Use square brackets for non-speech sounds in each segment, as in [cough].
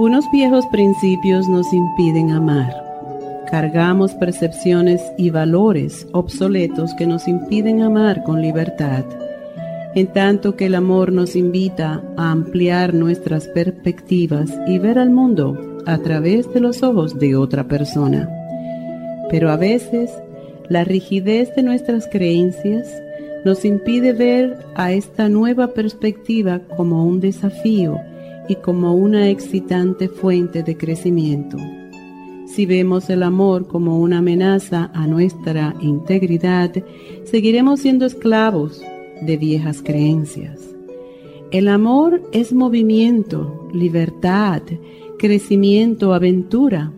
Unos viejos principios nos impiden amar. Cargamos percepciones y valores obsoletos que nos impiden amar con libertad, en tanto que el amor nos invita a ampliar nuestras perspectivas y ver al mundo a través de los ojos de otra persona. Pero a veces la rigidez de nuestras creencias nos impide ver a esta nueva perspectiva como un desafío y como una excitante fuente de crecimiento. Si vemos el amor como una amenaza a nuestra integridad, seguiremos siendo esclavos de viejas creencias. El amor es movimiento, libertad, crecimiento, aventura,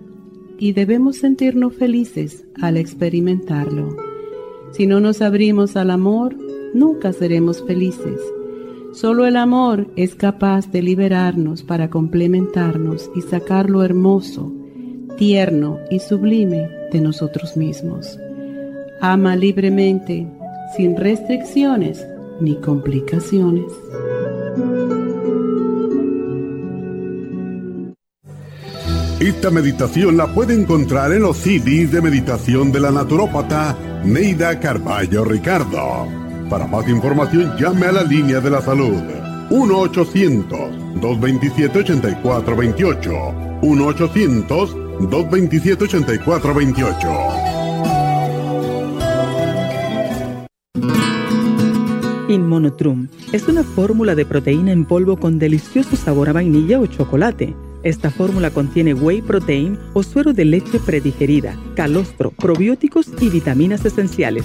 y debemos sentirnos felices al experimentarlo. Si no nos abrimos al amor, nunca seremos felices Solo el amor es capaz de liberarnos para complementarnos y sacar lo hermoso, tierno y sublime de nosotros mismos. Ama libremente, sin restricciones ni complicaciones. Esta meditación la puede encontrar en los CDs de meditación de la naturópata Neida Carballo Ricardo. Para más información llame a la línea de la salud 1-800-227-8428. 1-800-227-8428. Inmonotrum es una fórmula de proteína en polvo con delicioso sabor a vainilla o chocolate. Esta fórmula contiene whey protein o suero de leche predigerida, calostro, probióticos y vitaminas esenciales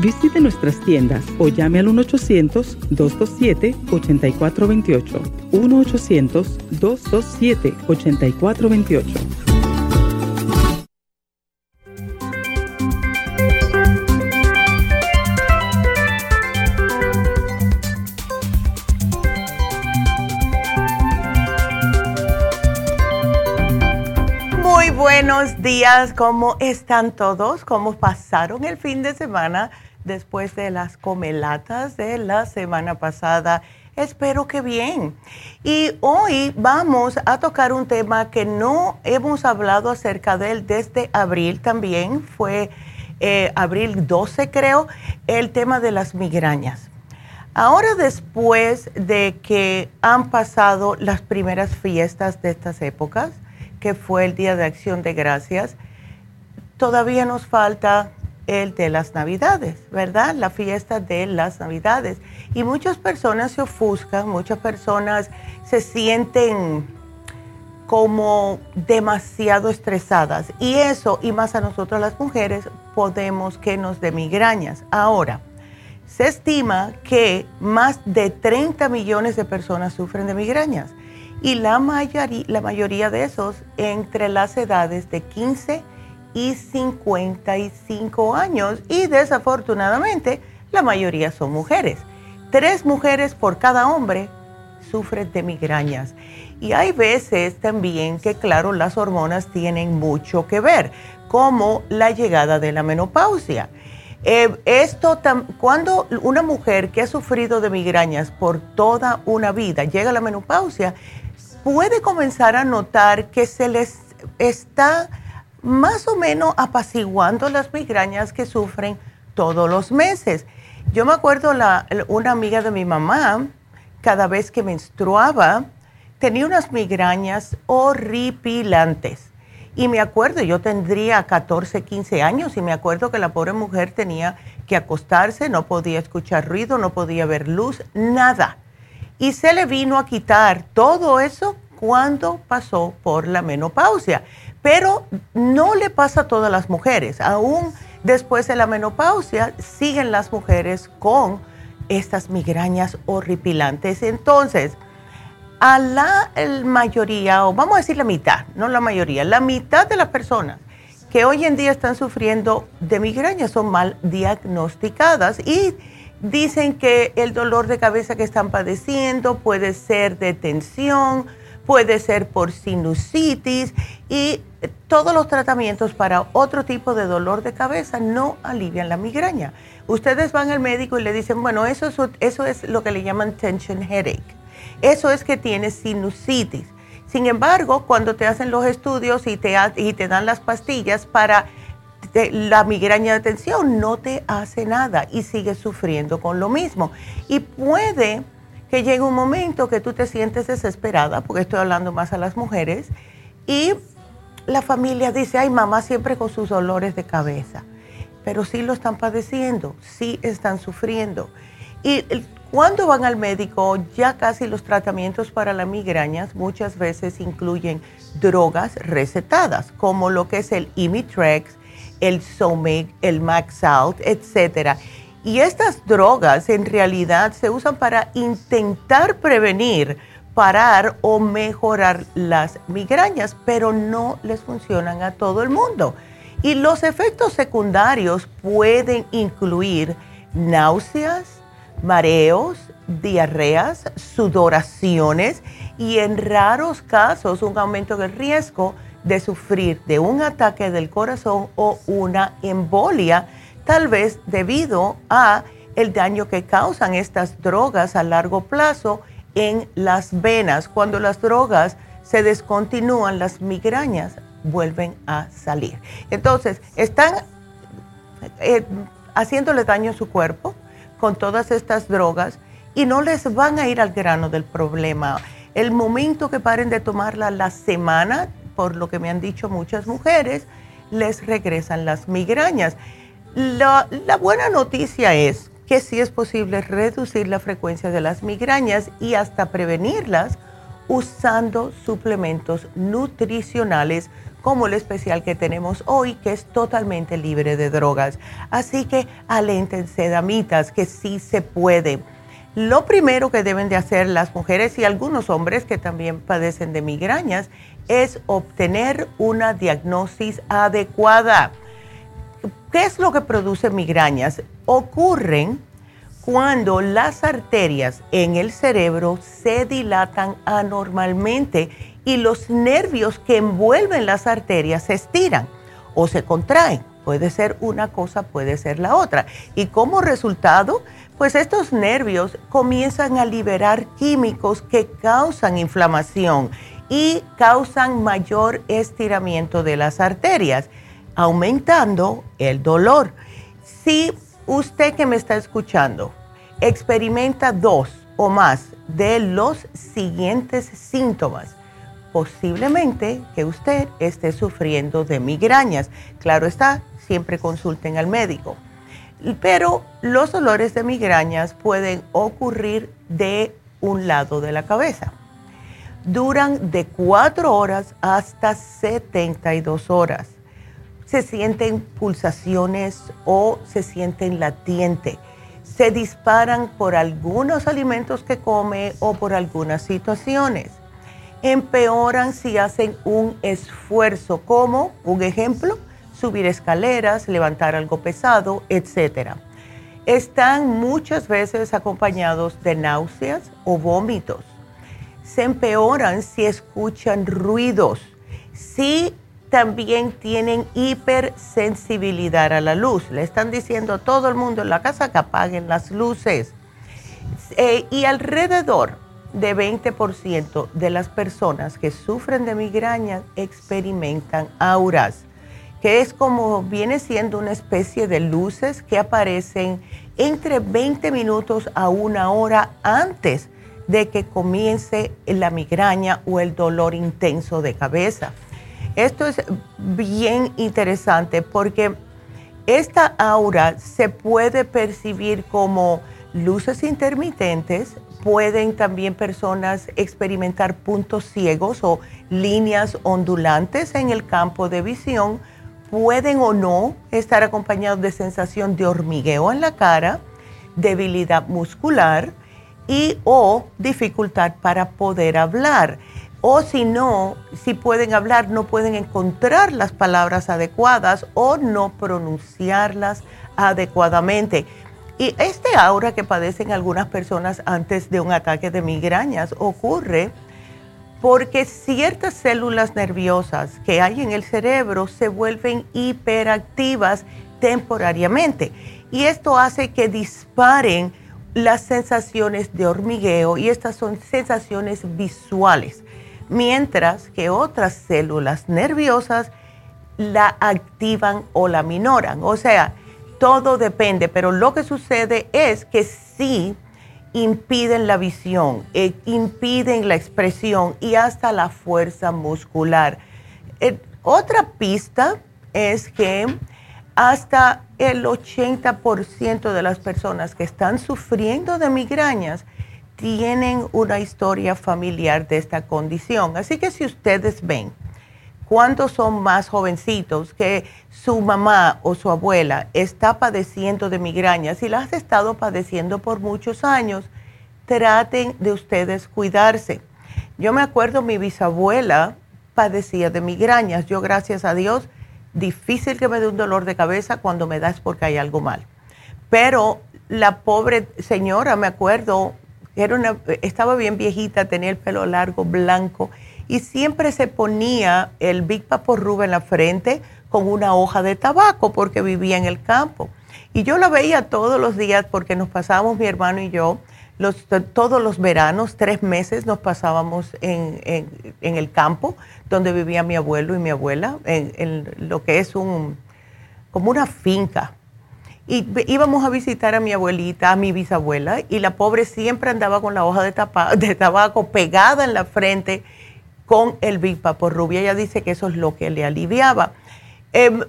visite nuestras tiendas o llame al 1-800-227-8428. 1-800-227-8428. buenos días, ¿cómo están todos? ¿Cómo pasaron el fin de semana después de las comelatas de la semana pasada? Espero que bien. Y hoy vamos a tocar un tema que no hemos hablado acerca de él desde abril también, fue eh, abril 12 creo, el tema de las migrañas. Ahora después de que han pasado las primeras fiestas de estas épocas, que fue el Día de Acción de Gracias, todavía nos falta el de las Navidades, ¿verdad? La fiesta de las Navidades. Y muchas personas se ofuscan, muchas personas se sienten como demasiado estresadas. Y eso, y más a nosotros las mujeres, podemos que nos dé migrañas. Ahora, se estima que más de 30 millones de personas sufren de migrañas y la mayoría, la mayoría de esos entre las edades de 15 y 55 años y desafortunadamente la mayoría son mujeres. tres mujeres por cada hombre sufren de migrañas. Y hay veces también que, claro, las hormonas tienen mucho que ver, como la llegada de la menopausia. Eh, esto, cuando una mujer que ha sufrido de migrañas por toda una vida llega a la menopausia, puede comenzar a notar que se les está más o menos apaciguando las migrañas que sufren todos los meses. Yo me acuerdo una amiga de mi mamá, cada vez que menstruaba, tenía unas migrañas horripilantes. Y me acuerdo, yo tendría 14, 15 años y me acuerdo que la pobre mujer tenía que acostarse, no podía escuchar ruido, no podía ver luz, nada. Y se le vino a quitar todo eso cuando pasó por la menopausia. Pero no le pasa a todas las mujeres. Aún después de la menopausia siguen las mujeres con estas migrañas horripilantes. Entonces, a la mayoría, o vamos a decir la mitad, no la mayoría, la mitad de las personas que hoy en día están sufriendo de migraña son mal diagnosticadas y dicen que el dolor de cabeza que están padeciendo puede ser de tensión, puede ser por sinusitis y todos los tratamientos para otro tipo de dolor de cabeza no alivian la migraña. Ustedes van al médico y le dicen, bueno, eso es, eso es lo que le llaman tension headache eso es que tienes sinusitis. Sin embargo, cuando te hacen los estudios y te, y te dan las pastillas para la migraña de tensión, no te hace nada y sigues sufriendo con lo mismo. Y puede que llegue un momento que tú te sientes desesperada, porque estoy hablando más a las mujeres, y la familia dice, ay, mamá siempre con sus dolores de cabeza, pero sí lo están padeciendo, sí están sufriendo. Y cuando van al médico, ya casi los tratamientos para las migrañas muchas veces incluyen drogas recetadas, como lo que es el Imitrex, el Zomig, el Maxalt, etc. Y estas drogas en realidad se usan para intentar prevenir, parar o mejorar las migrañas, pero no les funcionan a todo el mundo. Y los efectos secundarios pueden incluir náuseas, mareos, diarreas, sudoraciones y en raros casos un aumento del riesgo de sufrir de un ataque del corazón o una embolia, tal vez debido a el daño que causan estas drogas a largo plazo en las venas. Cuando las drogas se descontinúan, las migrañas vuelven a salir. Entonces, están eh, haciéndole daño a su cuerpo, con todas estas drogas y no les van a ir al grano del problema. El momento que paren de tomarla la semana, por lo que me han dicho muchas mujeres, les regresan las migrañas. La, buena noticia es que sí es posible reducir la frecuencia de las migrañas y hasta prevenirlas usando suplementos nutricionales como el especial que tenemos hoy, que es totalmente libre de drogas. Así que aléntense, damitas, que sí se puede. Lo primero que deben de hacer las mujeres y algunos hombres que también padecen de migrañas es obtener una diagnosis adecuada. ¿Qué es lo que produce migrañas? Ocurren cuando las arterias en el cerebro se dilatan anormalmente y los nervios que envuelven las arterias se estiran o se contraen. Puede ser una cosa, puede ser la otra. Y como resultado, pues estos nervios comienzan a liberar químicos que causan inflamación y causan mayor estiramiento de las arterias, aumentando el dolor. Si usted que me está escuchando experimenta dos o más de los siguientes síntomas, posiblemente que usted esté sufriendo de migrañas. Claro está, siempre consulten al médico. Pero los dolores de migrañas pueden ocurrir de un lado de la cabeza. Duran de 4 horas hasta 72 horas. Se sienten pulsaciones o se sienten latiente. Se disparan por algunos alimentos que come o por algunas situaciones empeoran si hacen un esfuerzo, como un ejemplo, subir escaleras, levantar algo pesado, etc. están muchas veces acompañados de náuseas o vómitos. Se empeoran si escuchan ruidos. Si también tienen hipersensibilidad a la luz. Le están diciendo a todo el mundo en la casa que apaguen las luces. Eh, y alrededor de 20% de las personas que sufren de migraña experimentan auras, que es como viene siendo una especie de luces que aparecen entre 20 minutos a una hora antes de que comience la migraña o el dolor intenso de cabeza. Esto es bien interesante porque esta aura se puede percibir como luces intermitentes, pueden también personas experimentar puntos ciegos o líneas ondulantes en el campo de visión, pueden o no estar acompañados de sensación de hormigueo en la cara, debilidad muscular y o dificultad para poder hablar. O si no, si pueden hablar, no pueden encontrar las palabras adecuadas o no pronunciarlas adecuadamente. Y este aura que padecen algunas personas antes de un ataque de migrañas ocurre porque ciertas células nerviosas que hay en el cerebro se vuelven hiperactivas temporariamente. Y esto hace que disparen las sensaciones de hormigueo y estas son sensaciones visuales, mientras que otras células nerviosas la activan o la minoran. O sea, todo depende, pero lo que sucede es que sí impiden la visión, eh, impiden la expresión y hasta la fuerza muscular. Eh, otra pista es que hasta el 80% de las personas que están sufriendo de migrañas tienen una historia familiar de esta condición. Así que si ustedes ven cuántos son más jovencitos que su mamá o su abuela está padeciendo de migrañas y las ha estado padeciendo por muchos años, traten de ustedes cuidarse. Yo me acuerdo, mi bisabuela padecía de migrañas. Yo, gracias a Dios, difícil que me dé un dolor de cabeza cuando me da es porque hay algo mal. Pero la pobre señora, me acuerdo, estaba bien viejita, tenía el pelo largo, blanco y siempre se ponía el Big Rub en la frente con una hoja de tabaco porque vivía en el campo. Y yo la veía todos los días porque nos pasábamos mi hermano y yo los, todos los veranos, tres meses nos pasábamos en, el campo donde vivía mi abuelo y mi abuela, en, lo que es un, como una finca. Y íbamos a visitar a mi abuelita, a mi bisabuela, y la pobre siempre andaba con la hoja de, [laughs] de tabaco pegada en la frente con el Big por Rubia. Ella dice que eso es lo que le aliviaba. Em,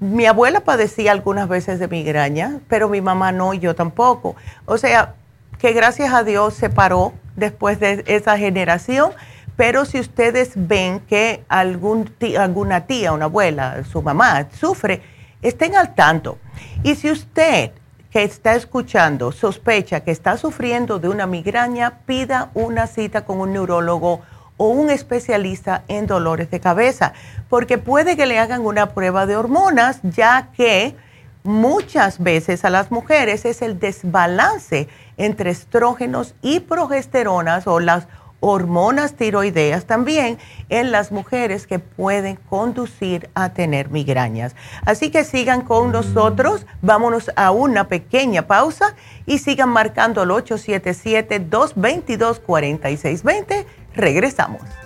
mi abuela padecía algunas veces de migraña, pero mi mamá no y yo tampoco. O sea, que gracias a Dios se paró después de esa generación. Pero si ustedes ven que algún alguna tía, una abuela, su mamá sufre, estén al tanto. Y si usted que está escuchando sospecha que está sufriendo de una migraña, pida una cita con un neurólogo o un especialista en dolores de cabeza, porque puede que le hagan una prueba de hormonas, ya que muchas veces a las mujeres es el desbalance entre estrógenos y progesteronas o las hormonas tiroideas también en las mujeres que pueden conducir a tener migrañas. Así que sigan con nosotros, vámonos a una pequeña pausa y sigan marcando el 877-222-4620 Regresamos.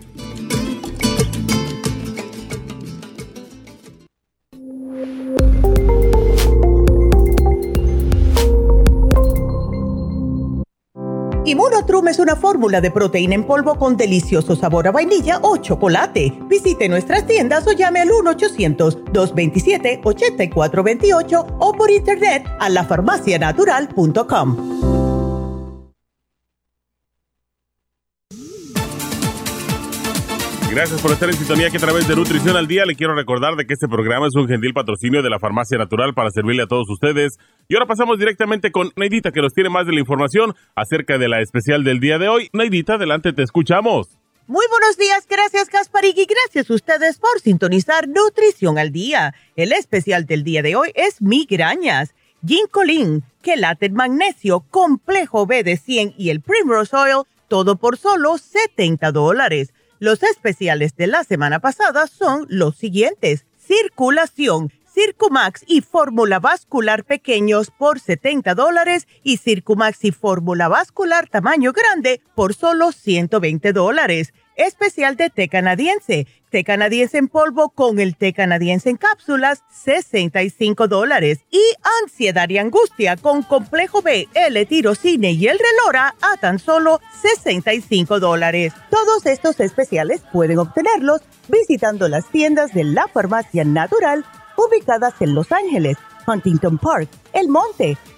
Inmunotrum es una fórmula de proteína en polvo con delicioso sabor a vainilla o chocolate. Visite nuestras tiendas o llame al 1-800-227-8428 o por internet a lafarmacianatural.com. Gracias por estar en sintonía que a través de Nutrición al Día le quiero recordar de que este programa es un gentil patrocinio de la Farmacia Natural para servirle a todos ustedes. Y ahora pasamos directamente con Neidita que nos tiene más de la información acerca de la especial del día de hoy. Neidita, adelante, te escuchamos. Muy buenos días, gracias Gasparig y gracias a ustedes por sintonizar Nutrición al Día. El especial del día de hoy es migrañas, ginkolin, quelate magnesio, complejo B de 100 y el Primrose Oil, todo por solo 70 dólares. Los especiales de la semana pasada son los siguientes. Circulación, Circumax y fórmula vascular pequeños por 70 dólares y Circumax y fórmula vascular tamaño grande por solo 120 dólares especial de té canadiense. Té canadiense en polvo con el té canadiense en cápsulas, 65 dólares. Y ansiedad y angustia con complejo B, L-tirocine y el relora a tan solo 65 dólares. Todos estos especiales pueden obtenerlos visitando las tiendas de la farmacia natural ubicadas en Los Ángeles, Huntington Park, El Monte,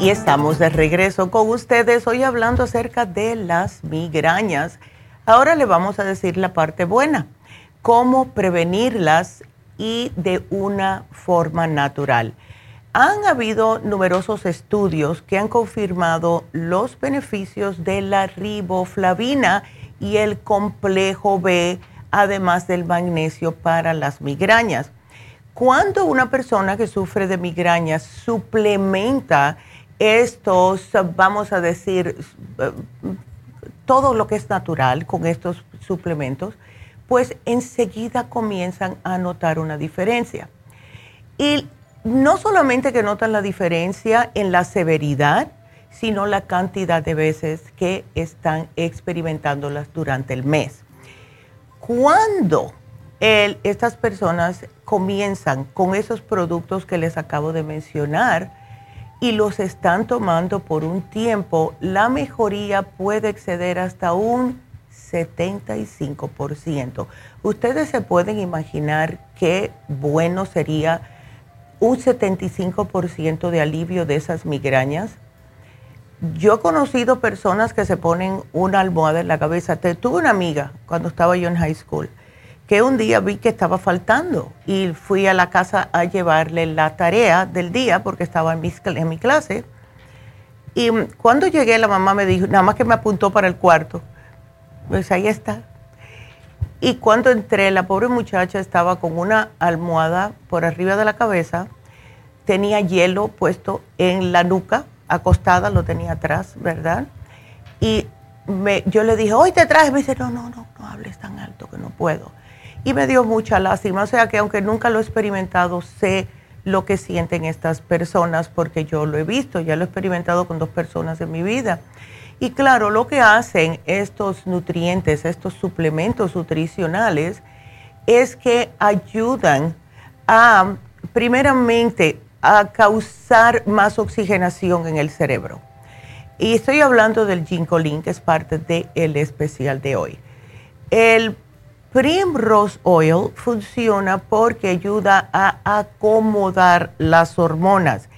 Y estamos de regreso con ustedes hoy hablando acerca de las migrañas. Ahora le vamos a decir la parte buena, cómo prevenirlas y de una forma natural. Han habido numerosos estudios que han confirmado los beneficios de la riboflavina y el complejo B, además del magnesio para las migrañas. Cuando una persona que sufre de migrañas suplementa estos, vamos a decir, todo lo que es natural con estos suplementos, pues enseguida comienzan a notar una diferencia. Y no solamente que notan la diferencia en la severidad, sino la cantidad de veces que están experimentándolas durante el mes. Cuando estas personas comienzan con esos productos que les acabo de mencionar, y los están tomando por un tiempo, la mejoría puede exceder hasta un 75%. Ustedes se pueden imaginar qué bueno sería un 75% de alivio de esas migrañas. Yo he conocido personas que se ponen una almohada en la cabeza. Tuve una amiga cuando estaba yo en high school que un día vi que estaba faltando y fui a la casa a llevarle la tarea del día porque estaba en mi, clase. Y cuando llegué la mamá me dijo, nada más que me apuntó para el cuarto, pues ahí está. Y cuando entré, la pobre muchacha estaba con una almohada por arriba de la cabeza, tenía hielo puesto en la nuca, acostada, lo tenía atrás, ¿verdad? Y me, yo le dije, hoy te traje, me dice, no, no, no, no hables tan alto que no puedo y me dio mucha lástima. O sea que aunque nunca lo he experimentado, sé lo que sienten estas personas porque yo lo he visto, ya lo he experimentado con dos personas en mi vida. Y claro, lo que hacen estos nutrientes, estos suplementos nutricionales, es que ayudan a, primeramente, a causar más oxigenación en el cerebro. Y estoy hablando del ginkolin, que es parte del especial de hoy. El Primrose Oil funciona porque ayuda a acomodar las hormonas.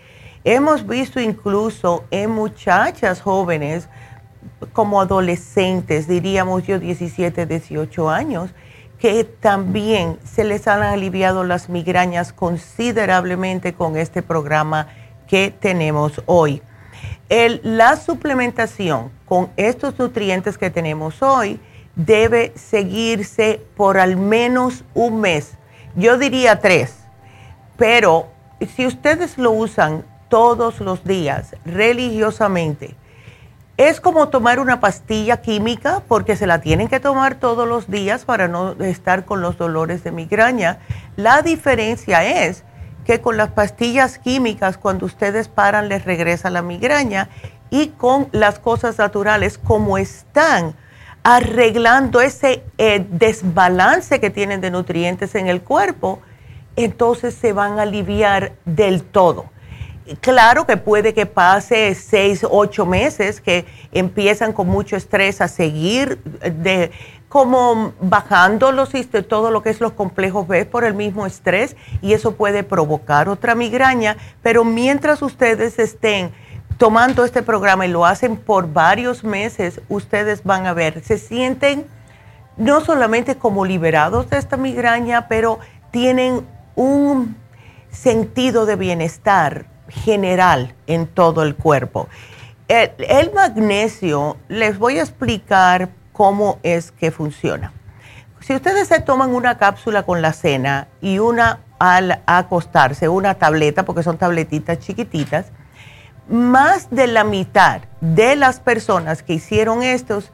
Hemos visto incluso en muchachas jóvenes, como adolescentes, diríamos yo 17, 18 años, que también se les han aliviado las migrañas considerablemente con este programa que tenemos hoy. la suplementación con estos nutrientes que tenemos hoy debe seguirse por al menos un mes. Yo diría tres, pero si ustedes lo usan todos los días, religiosamente, es como tomar una pastilla química porque se la tienen que tomar todos los días para no estar con los dolores de migraña. La diferencia es que con las pastillas químicas, cuando ustedes paran, les regresa la migraña y con las cosas naturales, como están arreglando ese eh, desbalance que tienen de nutrientes en el cuerpo, entonces se van a aliviar del todo. Claro que puede que pase seis, ocho meses que empiezan con mucho estrés a seguir de como bajando los, todo lo que es los complejos B por el mismo estrés y eso puede provocar otra migraña, pero mientras ustedes estén tomando este programa y lo hacen por varios meses, ustedes van a ver, se sienten no solamente como liberados de esta migraña, pero tienen un sentido de bienestar general en todo el cuerpo. El, magnesio, les voy a explicar cómo es que funciona. Si ustedes se toman una cápsula con la cena y una al acostarse, una tableta, porque son tabletitas chiquititas, más de la mitad de las personas que hicieron estos,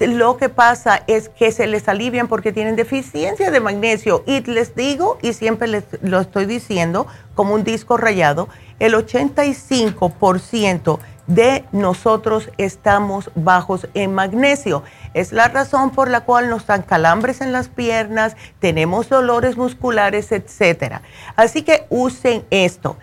lo que pasa es que se les alivian porque tienen deficiencia de magnesio. Y les digo, y siempre les lo estoy diciendo como un disco rayado, el 85% de nosotros estamos bajos en magnesio. Es la razón por la cual nos dan calambres en las piernas, tenemos dolores musculares, etc. Así que usen esto.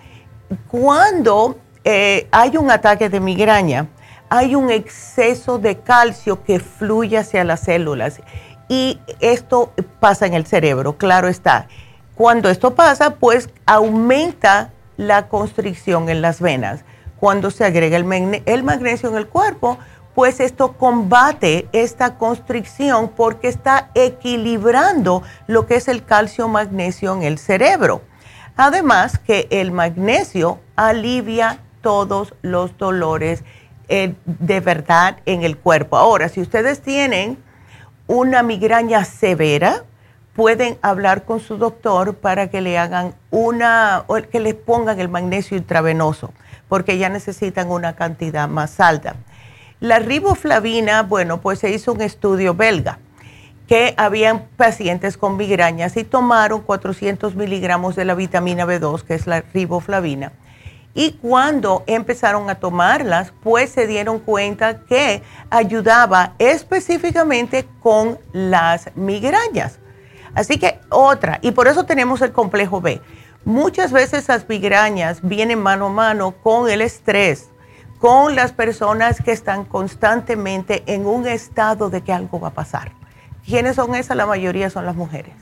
Cuando eh, hay un ataque de migraña, hay un exceso de calcio que fluye hacia las células y esto pasa en el cerebro, claro está. Cuando esto pasa, pues aumenta la constricción en las venas. Cuando se agrega el, el magnesio en el cuerpo, pues esto combate esta constricción porque está equilibrando lo que es el calcio-magnesio en el cerebro. Además que el magnesio alivia todos los dolores eh, de verdad en el cuerpo. Ahora, si ustedes tienen una migraña severa, pueden hablar con su doctor para que le hagan una, o que les pongan el magnesio intravenoso, porque ya necesitan una cantidad más alta. La riboflavina, bueno, pues se hizo un estudio belga que habían pacientes con migrañas y tomaron 400 miligramos de la vitamina B2, que es la riboflavina y cuando empezaron a tomarlas, pues se dieron cuenta que ayudaba específicamente con las migrañas. Así que otra, y por eso tenemos el complejo B. Muchas veces las migrañas vienen mano a mano con el estrés, con las personas que están constantemente en un estado de que algo va a pasar. ¿Quiénes son esas? La mayoría son las mujeres,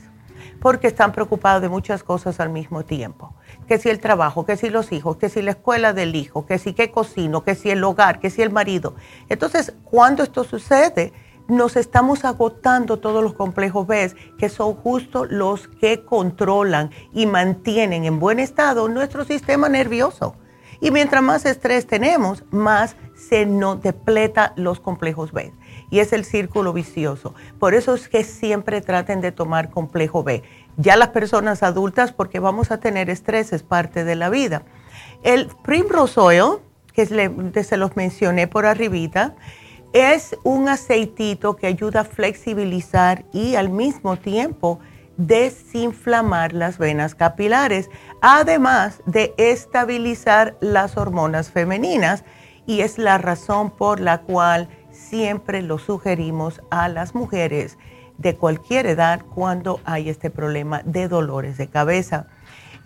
porque están preocupadas de muchas cosas al mismo tiempo que si el trabajo, que si los hijos, que si la escuela del hijo, que si qué cocino, que si el hogar, que si el marido. Entonces, cuando esto sucede, nos estamos agotando todos los complejos B, que son justo los que controlan y mantienen en buen estado nuestro sistema nervioso. Y mientras más estrés tenemos, más se nos depleta los complejos B. Y es el círculo vicioso. Por eso es que siempre traten de tomar complejo B ya las personas adultas porque vamos a tener estrés, es parte de la vida. El Primrose Oil, que se los mencioné por arribita, es un aceitito que ayuda a flexibilizar y al mismo tiempo desinflamar las venas capilares, además de estabilizar las hormonas femeninas. Y es la razón por la cual siempre lo sugerimos a las mujeres de cualquier edad cuando hay este problema de dolores de cabeza.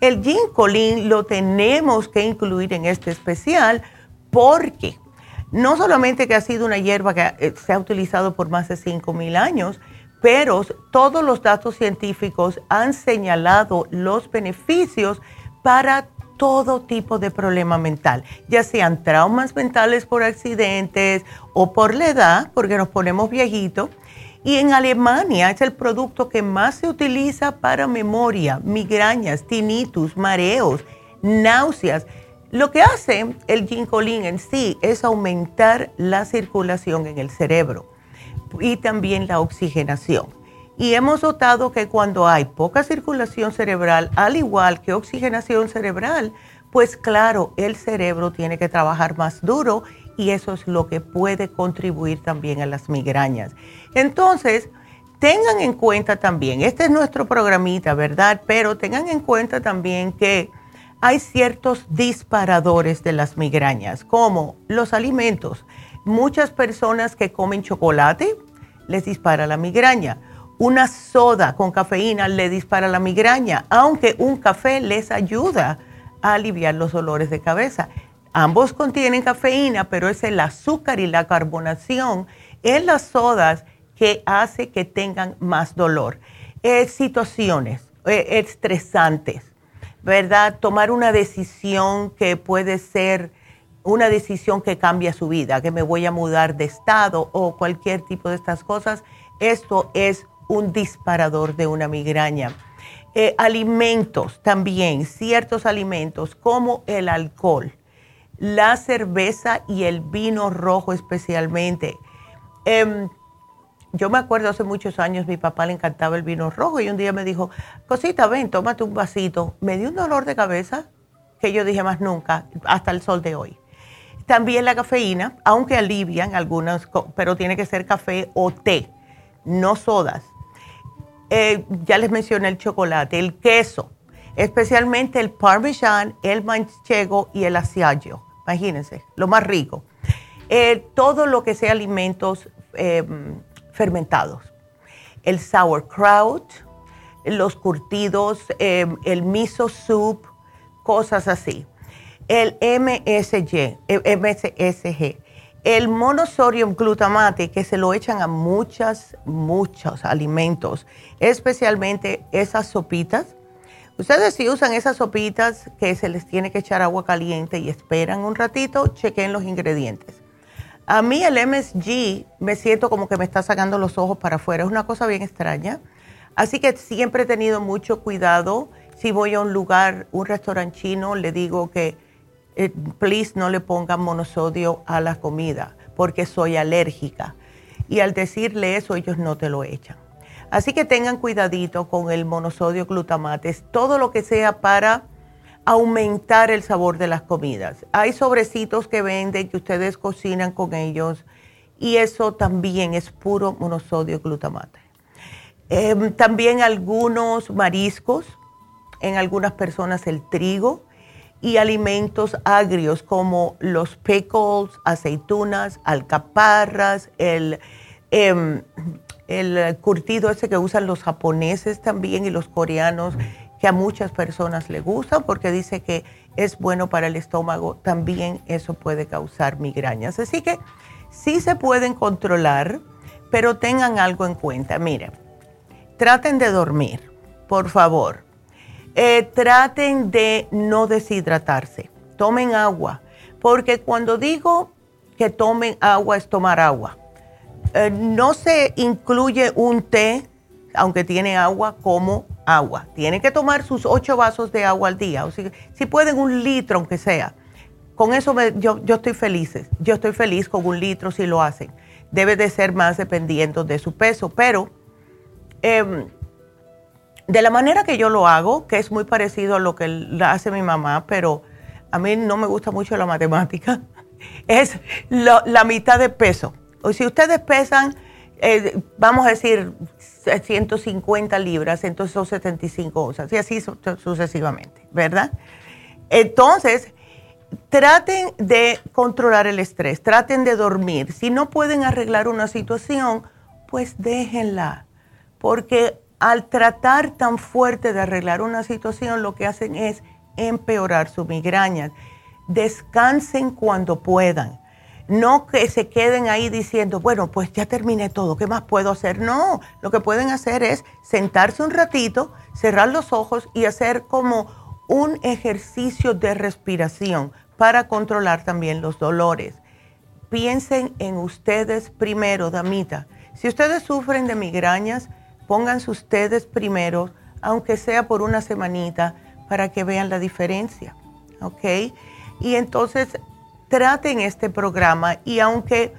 El ginkolin lo tenemos que incluir en este especial porque no solamente que ha sido una hierba que eh, se ha utilizado por más de 5.000 años, pero todos los datos científicos han señalado los beneficios para todo tipo de problema mental, ya sean traumas mentales por accidentes o por la edad, porque nos ponemos viejitos. Y en Alemania es el producto que más se utiliza para memoria, migrañas, tinnitus, mareos, náuseas. Lo que hace el ginkolin en sí es aumentar la circulación en el cerebro y también la oxigenación. Y hemos notado que cuando hay poca circulación cerebral, al igual que oxigenación cerebral, pues claro, el cerebro tiene que trabajar más duro y eso es lo que puede contribuir también a las migrañas. Entonces, tengan en cuenta también, este es nuestro programita, ¿verdad? Pero tengan en cuenta también que hay ciertos disparadores de las migrañas, como los alimentos. Muchas personas que comen chocolate les dispara la migraña. Una soda con cafeína le dispara la migraña, aunque un café les ayuda a aliviar los dolores de cabeza. Ambos contienen cafeína, pero es el azúcar y la carbonación en las sodas que hace que tengan más dolor. situaciones eh, estresantes, ¿verdad? Tomar una decisión que puede ser una decisión que cambia su vida, que me voy a mudar de estado o cualquier tipo de estas cosas, esto es un disparador de una migraña. Eh, alimentos también, ciertos alimentos como el alcohol, la cerveza y el vino rojo especialmente. Em, yo me acuerdo hace muchos años, mi papá le encantaba el vino rojo y un día me dijo, cosita, ven, tómate un vasito. Me dio un dolor de cabeza que yo dije más nunca, hasta el sol de hoy. También la cafeína, aunque alivian algunas, pero tiene que ser café o té, no sodas. Eh, ya les mencioné el chocolate, el queso, especialmente el parmesan, el manchego y el asiago. Imagínense, lo más rico. Eh, todo lo que sea alimentos em, fermentados. El sauerkraut, los curtidos, em, el miso soup, cosas así el MSG, MSG, el glutamate, que se lo echan a muchas, muchos alimentos, especialmente esas sopitas. Ustedes si usan esas sopitas que se les tiene que echar agua caliente y esperan un ratito, chequen los ingredientes. A mí el MSG me siento como que me está sacando los ojos para afuera, es una cosa bien extraña. Así que siempre he tenido mucho cuidado. Si voy a un lugar, un restaurante chino, le digo que eh, please no le pongan monosodio a la comida porque soy alérgica. Y al decirle eso, ellos no te lo echan. Así que tengan cuidadito con el monosodio glutamate, es todo lo que sea para aumentar el sabor de las comidas. Hay sobrecitos que venden que ustedes cocinan con ellos y eso también es puro monosodio glutamate. Em, también algunos mariscos, en algunas personas el trigo, y alimentos agrios como los pickles, aceitunas, alcaparras, el, em, el curtido ese que usan los japoneses también y los coreanos, que a muchas personas le gustan porque dice que es bueno para el estómago, también eso puede causar migrañas. Así que sí se pueden controlar, pero tengan algo en cuenta. Miren, traten de dormir, por favor eh, traten de no deshidratarse, tomen agua, porque cuando digo que tomen agua es tomar agua. Eh, no se incluye un té, aunque tiene agua, como agua. Tienen que tomar sus ocho vasos de agua al día, si, pueden un litro aunque sea. Con eso yo, yo estoy feliz, yo estoy feliz con un litro si lo hacen. Debe de ser más dependiendo de su peso, pero... Em, de la manera que yo lo hago, que es muy parecido a lo que hace mi mamá, pero a mí no me gusta mucho la matemática, [laughs] es la mitad de peso. O si ustedes pesan, eh, vamos a decir, 150 libras, entonces son 75 onzas y así sucesivamente, ¿verdad? Entonces, traten de controlar el estrés, traten de dormir. Si no pueden arreglar una situación, pues déjenla, porque al tratar tan fuerte de arreglar una situación, lo que hacen es empeorar su migraña. Descansen cuando puedan. No que se queden ahí diciendo, bueno, pues ya terminé todo, ¿qué más puedo hacer? No, lo que pueden hacer es sentarse un ratito, cerrar los ojos y hacer como un ejercicio de respiración para controlar también los dolores. Piensen en ustedes primero, damita. Si ustedes sufren de migrañas, pónganse ustedes primero, aunque sea por una semanita, para que vean la diferencia. ¿Ok? Y entonces traten este programa y aunque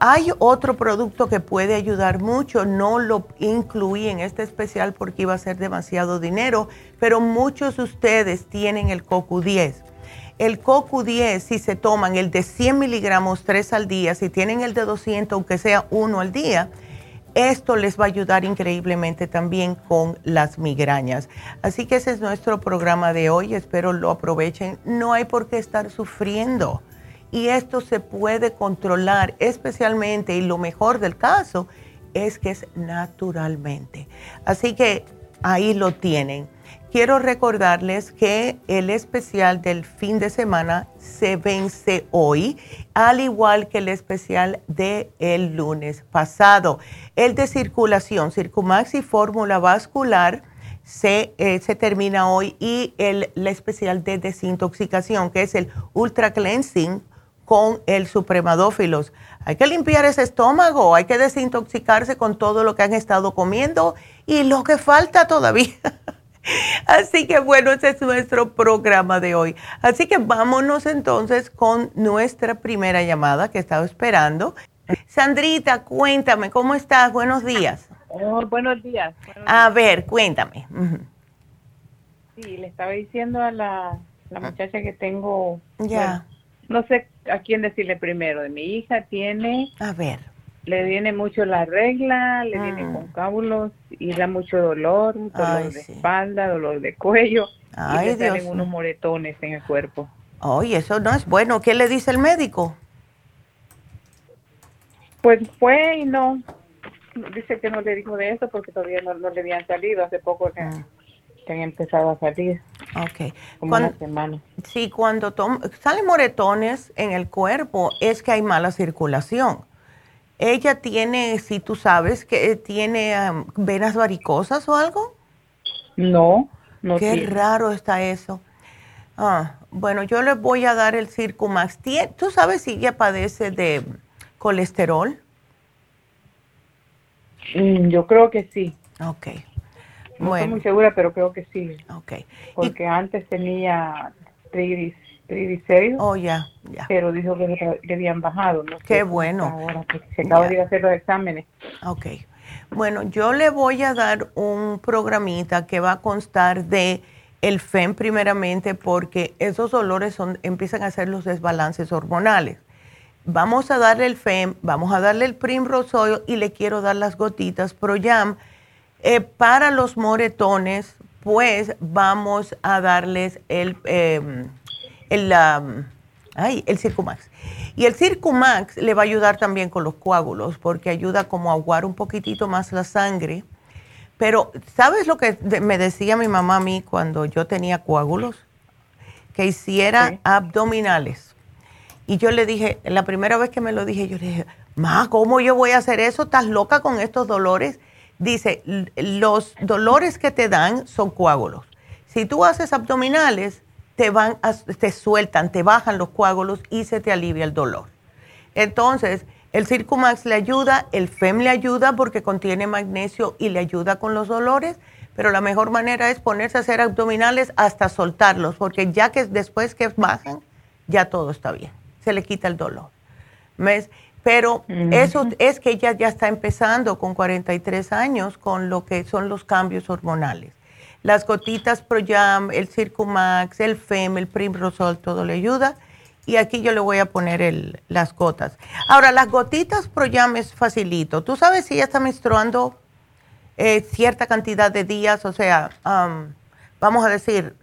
hay otro producto que puede ayudar mucho, no lo incluí en este especial porque iba a ser demasiado dinero, pero muchos de ustedes tienen el CoQ10. El CoQ10, si se toman el de 100 miligramos tres al día, si tienen el de 200, aunque sea uno al día, esto les va a ayudar increíblemente también con las migrañas. Así que ese es nuestro programa de hoy. Espero lo aprovechen. No hay por qué estar sufriendo y esto se puede controlar especialmente y lo mejor del caso es que es naturalmente. Así que ahí lo tienen. Quiero recordarles que el especial del fin de semana se vence hoy, al igual que el especial del el lunes pasado. El de circulación, Circumax y fórmula vascular, se, eh, se, termina hoy y el, el, especial de desintoxicación, que es el Ultra Cleansing con el supremadófilos. Hay que limpiar ese estómago, hay que desintoxicarse con todo lo que han estado comiendo y lo que falta todavía. [laughs] Así que bueno, ese es nuestro programa de hoy. Así que vámonos entonces con nuestra primera llamada que estaba esperando. Sandrita, cuéntame, ¿cómo estás? Buenos días. Oh, buenos días. a ver, cuéntame. Sí, le estaba diciendo a la, la muchacha que tengo. Ya no sé a quién decirle primero. De mi hija tiene. A ver. Le viene mucho la regla, le viene mm. con cábulos y da mucho dolor, dolor de espalda, dolor de cuello. Ay, y le salen unos moretones en el cuerpo. Oye, eso no es bueno. ¿Qué le dice el médico? Pues fue y no. Dice que no le dijo de eso porque todavía no, le habían salido. Hace poco que, mm. que han empezado a salir. Ok. Como una semana. Sí, cuando salen moretones en el cuerpo es que hay mala circulación. ¿Ella tiene, si tú sabes, que tiene venas varicosas o algo? No, no Qué raro está eso. Ah, bueno, yo le voy a dar el Circumax. ¿Tú sabes si ella padece de colesterol? Mm, yo creo que sí. Ok. No estoy muy segura, pero creo que sí. Ok. Porque antes tenía triglicéridos. Oh, ya, ya. Pero dijo que le habían bajado. No Qué bueno. Ahora, se acaba de hacer los exámenes. Ok. Bueno, yo le voy a dar un programita que va a constar de el FEM primeramente porque esos dolores son, empiezan a hacer los desbalances hormonales. Vamos a darle el FEM, vamos a darle el Primrose Oil y le quiero dar las gotitas ProYam eh, para los moretones, pues vamos a darles el, em, el, el Circumax. Y el Circumax le va a ayudar también con los coágulos, porque ayuda como a aguar un poquitito más la sangre. Pero, ¿sabes lo que me decía mi mamá a mí cuando yo tenía coágulos? Que hiciera abdominales. Y yo le dije, la primera vez que me lo dije, yo le dije, Ma, ¿cómo yo voy a hacer eso? ¿Estás loca con estos dolores? Dice, los dolores que te dan son coágulos. Si tú haces abdominales, te, van te sueltan, te bajan los coágulos y se te alivia el dolor. Entonces, el Circumax le ayuda, el FEM le ayuda porque contiene magnesio y le ayuda con los dolores, pero la mejor manera es ponerse a hacer abdominales hasta soltarlos, porque ya que después que bajan, ya todo está bien, se le quita el dolor. ¿Ves? Pero eso es que ella ya está empezando con 43 años con lo que son los cambios hormonales. Las gotitas ProYam, el Circumax, el FEM, el Primrosol, todo le ayuda. Y aquí yo le voy a poner las gotas. Ahora, las gotitas ProYam es facilito. ¿Tú sabes si ella está menstruando eh, cierta cantidad de días, o sea, vamos a decir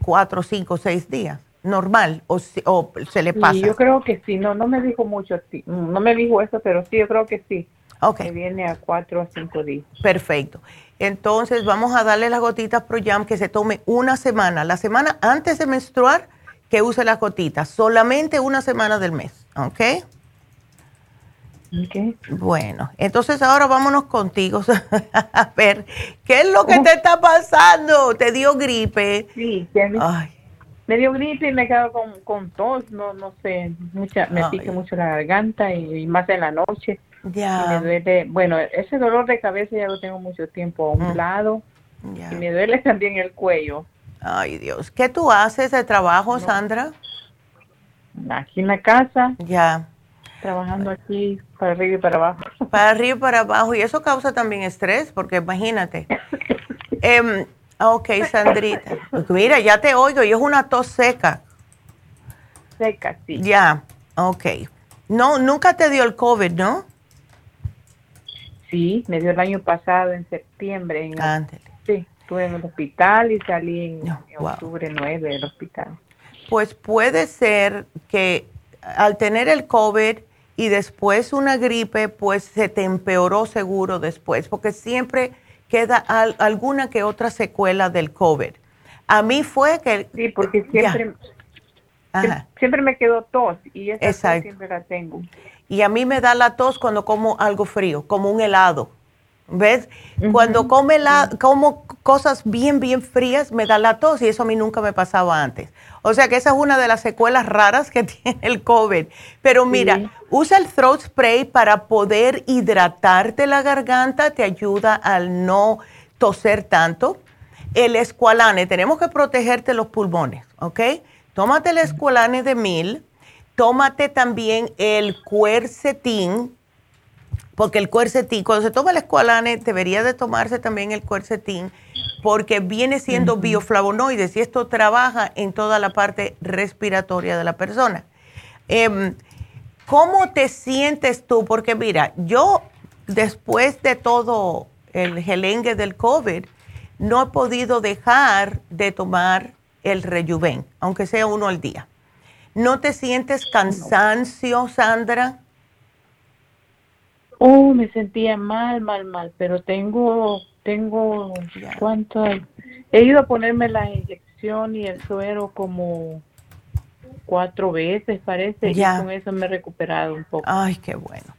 cuatro, cinco, seis días, normal, o, o se le pasa. yo creo que sí, no, no me dijo mucho, no me dijo eso, pero sí, yo creo que sí. Ok. Que viene a cuatro o cinco días. Perfecto. Entonces vamos a darle las gotitas ProYam que se tome una semana. La semana antes de menstruar, que use las gotitas. Solamente una semana del mes. ¿Ok? Ok. Bueno, entonces ahora vámonos contigo [laughs] a ver qué es lo que te está pasando. ¿Te dio gripe? Sí, Ay. Me dio gripe y me quedo con, con tos, no no sé, mucha, me pica mucho la garganta y, más en la noche. Ya. me duele, bueno, ese dolor de cabeza ya lo tengo mucho tiempo a un mm. lado y me duele también el cuello. Ay, Dios. ¿Qué tú haces de trabajo, Sandra? Aquí en la casa. Ya. Trabajando aquí para arriba y para abajo. Para arriba y para abajo. Y eso causa también estrés, porque imagínate. [laughs] eh, ok, [laughs] Sandrita. Mira, ya te oigo. Y es una tos seca. Seca, sí. Ya, ok. No, nunca te dio el COVID, ¿no? Sí, me dio el año pasado, en septiembre. En Sí, estuve en el hospital y salí en, octubre 9 del hospital. Pues puede ser que al tener el COVID y después una gripe, pues se te empeoró seguro después, porque siempre queda alguna que otra secuela del COVID. A mí fue que... Sí, porque siempre, siempre me quedó tos y esa siempre la tengo. Y a mí me da la tos cuando como algo frío, como un helado. ¿Ves? Cuando come la, como cosas bien, bien frías, me da la tos y eso a mí nunca me pasaba antes. O sea que esa es una de las secuelas raras que [laughs] tiene el COVID. Pero mira, usa el throat spray para poder hidratarte la garganta, te ayuda al no toser tanto. El escualane, tenemos que protegerte los pulmones, ¿ok? Tómate el escualane de mil, tómate también el cuercetín, porque el cuercetín, cuando se toma el escualane, debería de tomarse también el cuercetín, porque viene siendo bioflavonoides y esto trabaja en toda la parte respiratoria de la persona. Em, ¿Cómo te sientes tú? Porque mira, yo después de todo el gelengue del COVID, no he podido dejar de tomar el rejuven, aunque sea uno al día. ¿No te sientes cansancio, Sandra? Oh, me sentía mal, mal, mal, pero tengo, tengo, ¿cuánto? He ido a ponerme la inyección y el suero como cuatro veces, parece, y con eso me he recuperado un poco. Ay, qué bueno.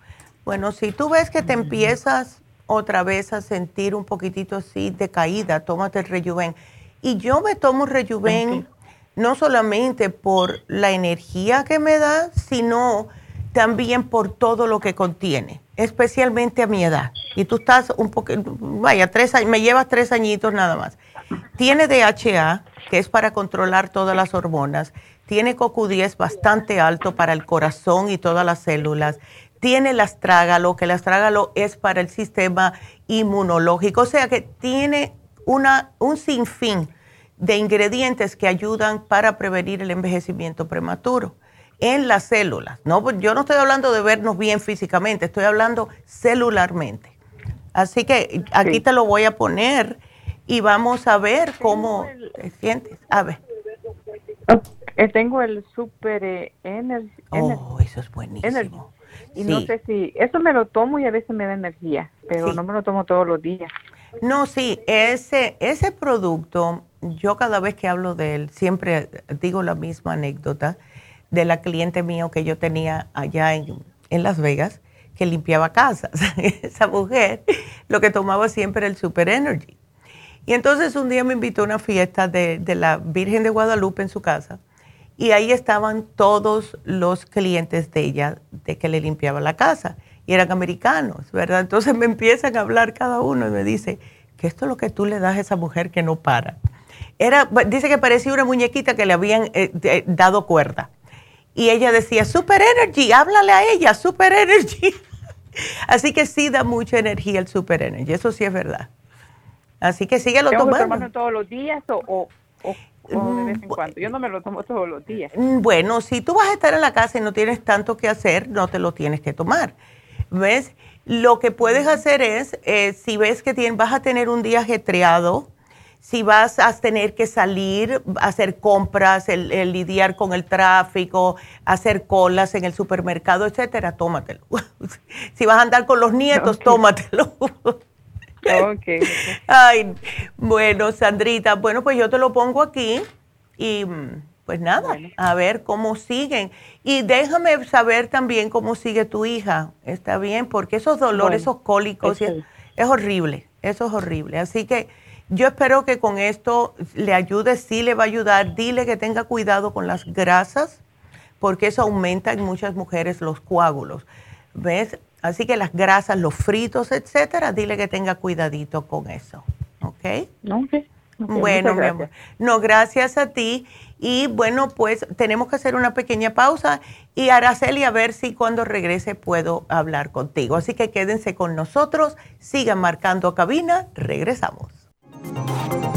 Bueno, si tú ves que te empiezas otra vez a sentir un poquitito así de caída, tómate el rejuven. Y yo me tomo rejuven no solamente por la energía que me da, sino también por todo lo que contiene especialmente a mi edad. Y tú estás un poco, vaya, tres me llevas tres añitos nada más. Tiene DHA, que es para controlar todas las hormonas. Tiene CoQ10 bastante alto para el corazón y todas las células. Tiene el astrágalo, que el astrágalo es para el sistema inmunológico. O sea que tiene una, un sinfín de ingredientes que ayudan para prevenir el envejecimiento prematuro en las células. No, pues, yo no estoy hablando de vernos bien físicamente, estoy hablando celularmente. Así que aquí te lo voy a poner y vamos a ver cómo te sientes. A ver. Eh, tengo el Super eh, Energy. Oh, eso es buenísimo. Y no sé si, eso me lo tomo y a veces me da energía, pero no me lo tomo todos los días. No, sí, ese, ese producto, yo cada vez que hablo de él, siempre digo la misma anécdota de la cliente mío que yo tenía allá en, Las Vegas, que limpiaba casas. [laughs] Esa mujer lo que tomaba siempre era el Super Energy. Y entonces un día me invitó a una fiesta de, de, la Virgen de Guadalupe en su casa y ahí estaban todos los clientes de ella de que le limpiaba la casa y eran americanos, ¿verdad? Entonces me empiezan a hablar cada uno y me dice que esto es lo que tú le das a esa mujer que no para. Era, dice que parecía una muñequita que le habían eh, dado cuerda. Y ella decía, Super Energy, háblale a ella, Super Energy. [laughs] Así que sí da mucha energía el Super Energy, eso sí es verdad. Así que síguelo ¿Tengo tomando. Que tomarlo todos los días o, o, de vez en cuando? Yo no me lo tomo todos los días. Mm, bueno, si tú vas a estar en la casa y no tienes tanto que hacer, no te lo tienes que tomar. ¿Ves? lo que puedes hacer es, eh, si ves que vas a tener un día ajetreado, si vas a tener que salir, hacer compras, el, lidiar con el tráfico, hacer colas en el supermercado, etcétera, tómatelo. [laughs] si vas a andar con los nietos, tómatelo. okay. [laughs] Ay, bueno, Sandrita, bueno, pues yo te lo pongo aquí y pues nada, a ver cómo siguen. Y déjame saber también cómo sigue tu hija, ¿está bien? Porque esos dolores, esos cólicos, es horrible, eso es horrible. Así que yo espero que con esto le ayude, sí le va a ayudar. Dile que tenga cuidado con las grasas, porque eso aumenta en muchas mujeres los coágulos. ¿Ves? Así que las grasas, los fritos, etcétera, dile que tenga cuidadito con eso. ¿Ok? okay. bueno, mi amor. No, gracias a ti. Y bueno, pues tenemos que hacer una pequeña pausa y Araceli, a ver si cuando regrese puedo hablar contigo. Así que quédense con nosotros, sigan marcando cabina, regresamos. Thank you.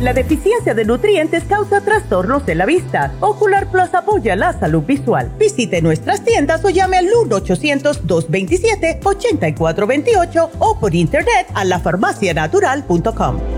La deficiencia de nutrientes causa trastornos de la vista. Ocular Plus apoya la salud visual. Visite nuestras tiendas o llame al 1-800-227-8428 o por internet a lafarmacianatural.com.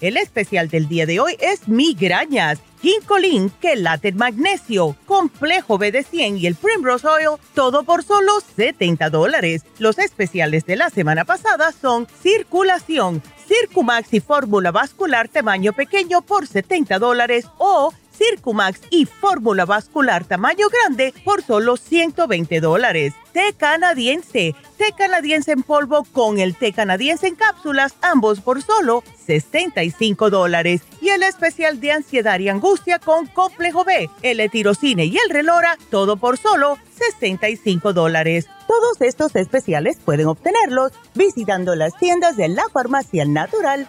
El especial del día de hoy es migrañas, ginkolin, quelate magnesio, complejo BD100 y el Primrose Oil, todo por solo 70 dólares. Los especiales de la semana pasada son circulación, Circumax y fórmula vascular tamaño pequeño por 70 dólares o Circumax y fórmula vascular tamaño grande por solo 120 dólares. Té canadiense, té canadiense en polvo con el té canadiense en cápsulas, ambos por solo 65 dólares. Y el especial de ansiedad y angustia con complejo B, el etirocine y el relora, todo por solo 65 dólares. Todos estos especiales pueden obtenerlos visitando las tiendas de la farmacia natural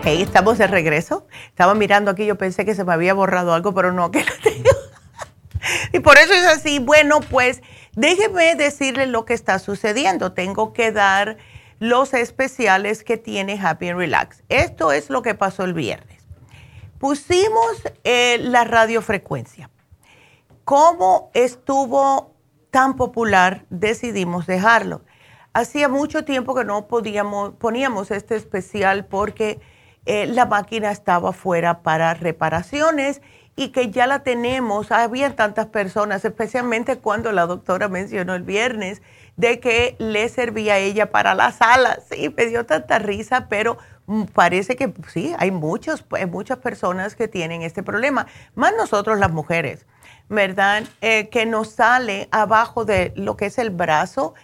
Ok, estamos de regreso. Estaba mirando aquí, yo pensé que se me había borrado algo, pero no, [laughs] que lo tengo. y por eso es así. Bueno, pues déjeme decirle lo que está sucediendo. Tengo que dar los especiales que tiene Happy and Relax. Esto es lo que pasó el viernes. Pusimos eh, la radiofrecuencia. Como estuvo tan popular, decidimos dejarlo. Hacía mucho tiempo que no podíamos, poníamos este especial porque eh, la máquina estaba fuera para reparaciones y que ya la tenemos. Había tantas personas, especialmente cuando la doctora mencionó el viernes, de que le servía a ella para las alas. Sí, me dio tanta risa, pero mm, parece que sí, hay muchos, muchas personas que tienen este problema, más nosotros las mujeres, ¿verdad? Eh, que nos sale abajo de lo que es el brazo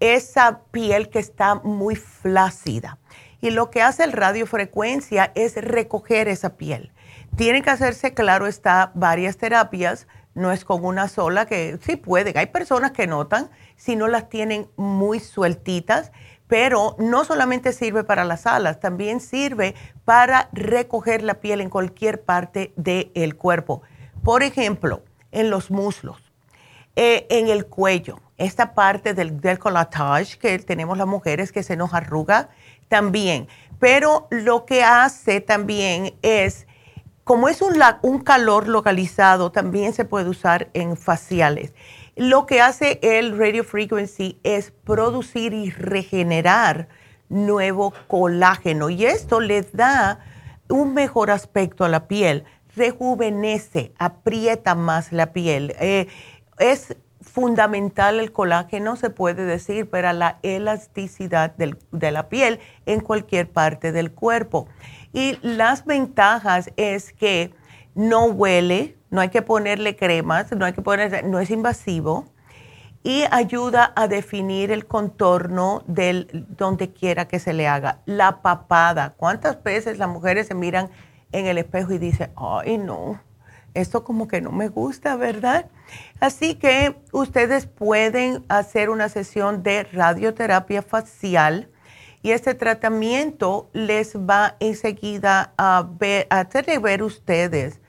esa piel que está muy flácida. Y lo que hace el radiofrecuencia es recoger esa piel. Tiene que hacerse claro, está varias terapias, no es con una sola, que sí pueden. Hay personas que notan si no las tienen muy sueltitas, pero no solamente sirve para las alas, también sirve para recoger la piel en cualquier parte del cuerpo. Por ejemplo, en los muslos, eh, en el cuello, esta parte del, del que tenemos las mujeres que se nos arruga también. Pero lo que hace también es, como es un, un calor localizado, también se puede usar en faciales. Lo que hace el radio frequency es producir y regenerar nuevo colágeno y esto le da un mejor aspecto a la piel, rejuvenece, aprieta más la piel. Eh, es fundamental el colágeno, se puede decir, para la elasticidad de la piel en cualquier parte del cuerpo. Y las ventajas es que no huele, no hay que ponerle cremas, no hay que poner, no es invasivo y ayuda a definir el contorno del donde quiera que se le haga. La papada, ¿cuántas veces las mujeres se miran en el espejo y dicen, ay no, esto como que no me gusta, ¿verdad? Así que ustedes pueden hacer una sesión de radioterapia facial y este tratamiento les va enseguida a, ver, a hacerle ver ustedes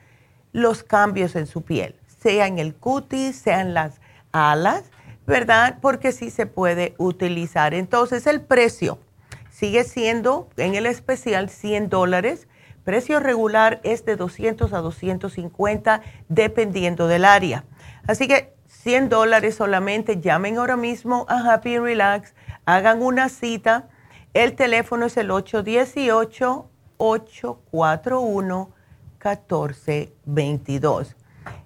los cambios en su piel, sea en el cutis, sea en las alas, ¿verdad? Porque sí se puede utilizar. Entonces el precio sigue siendo en el especial 100 dólares Precio regular es de 200 a 250 dependiendo del área. Así que 100 dólares solamente. Llamen ahora mismo a Happy Relax, hagan una cita. El teléfono es el 818-841-1422.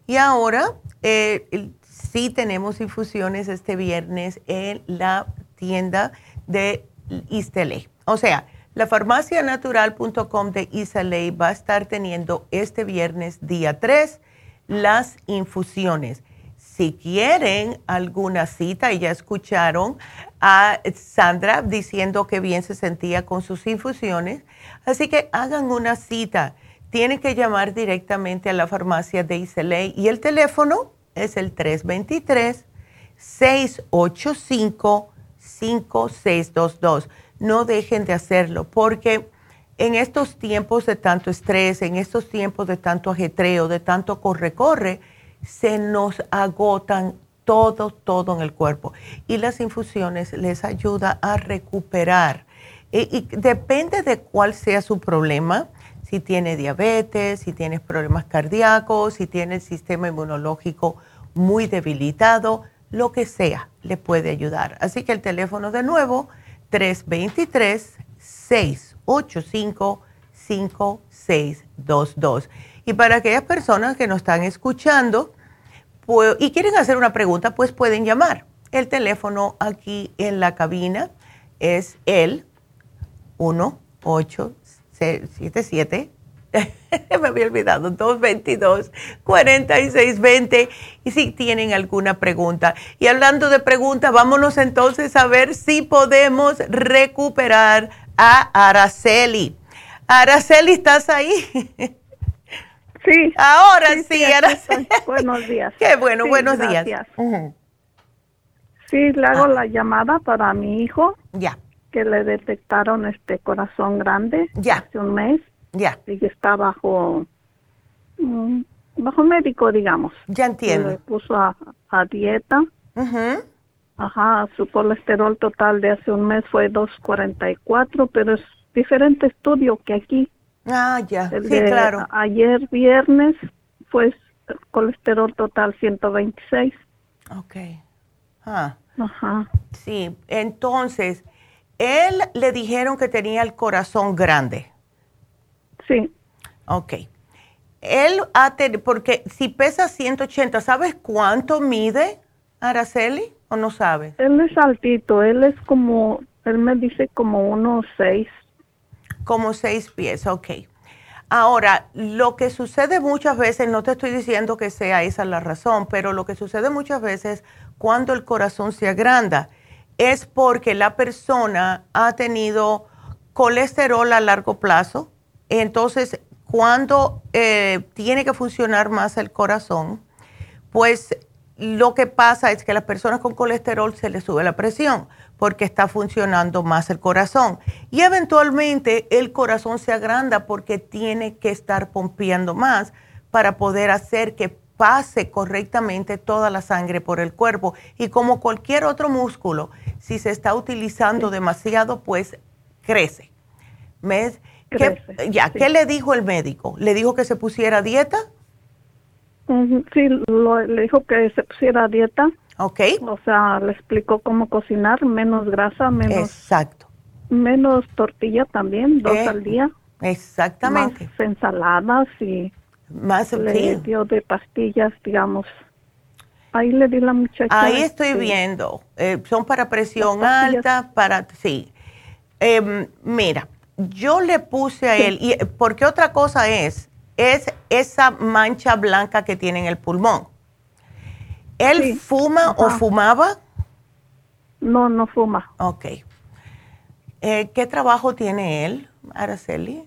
Y ahora eh, sí tenemos infusiones este viernes en la tienda de Istele. O sea, la farmacianatural.com de Isaley va a estar teniendo este viernes día 3 las infusiones. Si quieren alguna cita, y ya escucharon a Sandra diciendo que bien se sentía con sus infusiones, así que hagan una cita. Tienen que llamar directamente a la farmacia de Isaley y el teléfono es el 323 685 5622 no dejen de hacerlo, porque en estos tiempos de tanto estrés, en estos tiempos de tanto ajetreo, de tanto corre-corre, se nos agotan todo, todo en el cuerpo. Y las infusiones les ayudan a recuperar. Y, depende de cuál sea su problema, si tiene diabetes, si tiene problemas cardíacos, si tiene el sistema inmunológico muy debilitado, lo que sea, le puede ayudar. Así que el teléfono de nuevo, 323-685-5622. Y para aquellas personas que nos están escuchando y quieren hacer una pregunta, pues pueden llamar. El teléfono aquí en la cabina es el 1877 [laughs] me había olvidado, 222-4620. Y si tienen alguna pregunta. Y hablando de preguntas, vámonos entonces a ver si podemos recuperar a Araceli. Araceli, ¿estás ahí? [laughs] Sí. Ahora sí, Araceli. Buenos días. [laughs] Qué bueno, buenos días. Sí, le hago ah. la llamada para mi hijo. Ya. Que le detectaron este corazón grande ya. hace un mes Ya. Y está bajo, mm, bajo médico, digamos. Ya entiendo. Le puso a, a dieta. Ajá, su colesterol total de hace un mes fue 244, pero es diferente estudio que aquí. Ah, ya. El sí, claro. Ayer viernes fue colesterol total 126. Ok. Ah. Ajá. Sí, entonces, él le dijeron que tenía el corazón grande. Sí. Ok. Él ha tenido, porque si pesa 180, ¿sabes cuánto mide Araceli o no sabes? Él es altito, él es como, él me dice como unos seis. Como seis pies, ok. Ahora, lo que sucede muchas veces, no te estoy diciendo que sea esa la razón, pero lo que sucede muchas veces cuando el corazón se agranda es porque la persona ha tenido colesterol a largo plazo. Entonces, cuando eh, tiene que funcionar más el corazón, pues lo que pasa es que a las personas con colesterol se les sube la presión porque está funcionando más el corazón. Y eventualmente el corazón se agranda porque tiene que estar pompeando más para poder hacer que pase correctamente toda la sangre por el cuerpo. Y como cualquier otro músculo, si se está utilizando demasiado, pues crece. ¿Ves? ¿Qué, ya, ¿qué le dijo el médico? ¿Le dijo que se pusiera dieta? Sí, lo- le dijo que se pusiera dieta. Ok. O sea, le explicó cómo cocinar, menos grasa, menos, Exacto. menos tortilla también, dos Eh, al día. Exactamente. Más ensaladas y Más le sí. dio de pastillas, digamos. Ahí le di la muchacha. Ahí estoy este, viendo. Eh, son para presión alta, para... Sí. Em, mira, yo le puse a él, y porque otra cosa es, es esa mancha blanca que tiene en el pulmón. ¿Él Sí. fuma o fumaba? No, no fuma. Ok. Eh, ¿Qué trabajo tiene él, Araceli?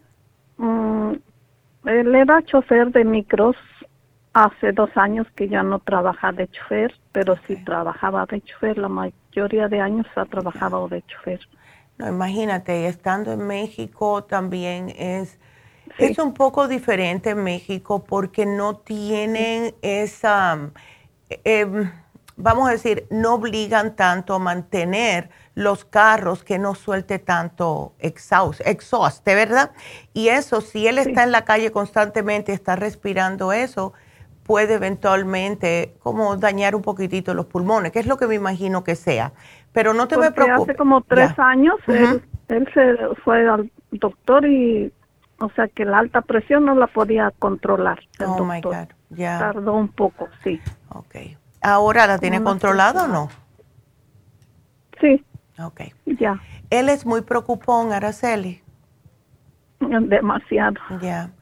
Mm, él era chofer de micros hace dos años que ya no trabaja de chofer, pero sí trabajaba de chofer. La mayoría de años ha trabajado de chofer. No, imagínate, estando en México también es, es un poco diferente en México porque no tienen esa, em, vamos a decir, no obligan tanto a mantener los carros que no suelte tanto exhaust, exhaust, ¿verdad? Y eso, si él está en la calle constantemente y está respirando eso, puede eventualmente como dañar un poquitito los pulmones, que es lo que me imagino que sea. Pero no te me preocupes. hace como tres Ya. años Ujú. él, él se fue al doctor y, o sea, que la alta presión no la podía controlar. El Oh, my doctor. God, ya. Tardó un poco, sí. Ok. ¿Ahora la tiene No, controlada o no? Sí, Ok. ya, Él es muy preocupón, Araceli. demasiado. Ya. [laughs]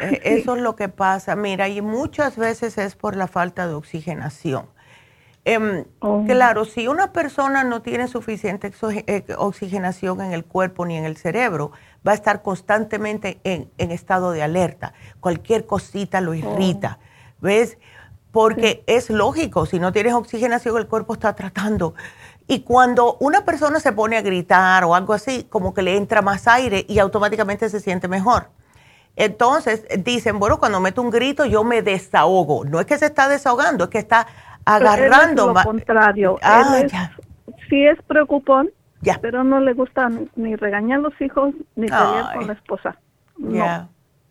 Eh, Eso es lo que pasa. Mira, y muchas veces es por la falta de oxigenación. Em, Oh. Claro, si una persona no tiene suficiente eh, oxigenación en el cuerpo ni en el cerebro, va a estar constantemente en, en estado de alerta. Cualquier cosita lo irrita. ¿Ves? Porque es lógico, si no tienes oxigenación, el cuerpo está tratando. Y cuando una persona se pone a gritar o algo así, como que le entra más aire y automáticamente se siente mejor. Entonces dicen, bueno, cuando meto un grito yo me desahogo. No es que se está desahogando, es que está agarrando Él es lo contrario. Ah, Él es- ya. sí es preocupón, Ya. pero no le gusta ni regañar a los hijos ni pelear Ay. con la esposa. No, Ya.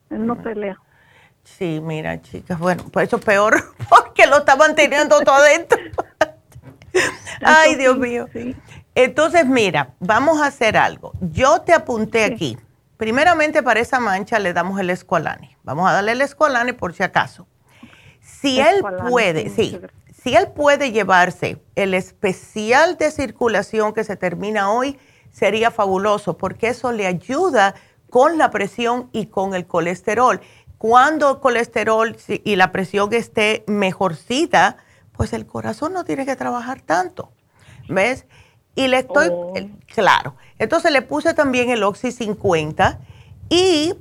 él no pelea. Sí, mira, chicas, bueno, pues eso es peor [laughs] porque lo está manteniendo todo adentro. [laughs] Ay, Dios mío. sí. Entonces, mira, vamos a hacer algo. Yo te apunté aquí. Primeramente, para esa mancha le damos el escualane. Vamos a darle el escualane por si acaso. Si él puede, sí. Si él puede llevarse el especial de circulación que se termina hoy, sería fabuloso porque eso le ayuda con la presión y con el colesterol. Cuando el colesterol y la presión esté mejorcita, pues el corazón no tiene que trabajar tanto. ¿Ves? Y le estoy, Oh. claro. Entonces le puse también el Oxy 50 y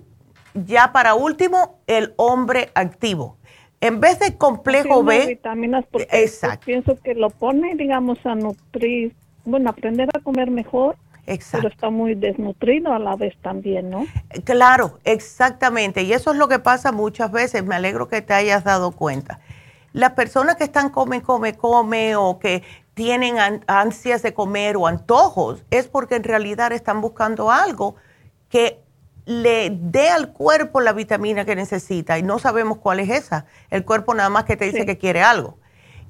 ya para último, el hombre activo. En vez de complejo Sí, B, vitaminas porque Exacto. pues, pienso que lo pone, digamos, a nutrir, bueno, aprender a comer mejor Pero está muy desnutrido a la vez también, ¿no? Claro, exactamente. Y eso es lo que pasa muchas veces. Me alegro que te hayas dado cuenta. Las personas que están come, come, come o que tienen ansias de comer o antojos es porque en realidad están buscando algo que le dé al cuerpo la vitamina que necesita y no sabemos cuál es esa. El cuerpo nada más que te dice que quiere algo.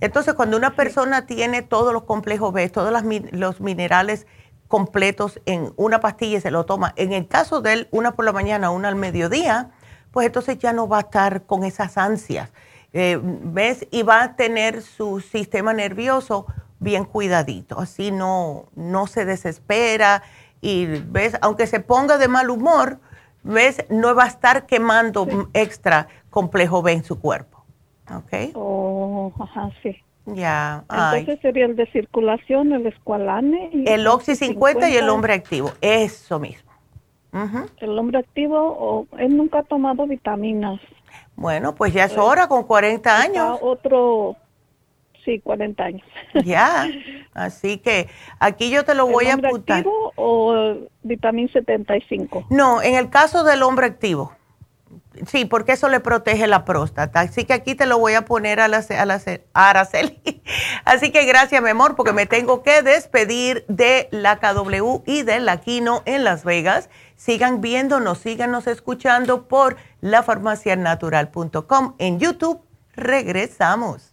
Entonces, cuando una persona tiene todos los complejos B, todos los minerales completos en una pastilla y se lo toma, en el caso de él, una por la mañana, una al mediodía, pues entonces ya no va a estar con esas ansias. Eh, ¿Ves? Y va a tener su sistema nervioso bien cuidadito, así no, no se desespera y ves, aunque se ponga de mal humor, ves, no va a estar quemando extra complejo B en su cuerpo. ¿Ok? Oh, ajá, sí. Ya. Entonces sería el de circulación, el escualane. el Oxy 50, y el hombre activo, eso mismo. El hombre activo, él nunca ha tomado vitaminas. Bueno, pues ya es hora, con 40 años. Otro, Sí, 40 años. Ya, así que aquí yo te lo voy a apuntar. activo o vitamina 75? No, en el caso del hombre activo. Sí, porque eso le protege la próstata. Así que aquí te lo voy a poner a la, a la a Araceli. [laughs] Así que gracias, mi amor, porque me tengo que despedir de la KW y de la Quino en Las Vegas. Sigan viéndonos, síganos escuchando por lafarmacianatural.com en YouTube. Regresamos.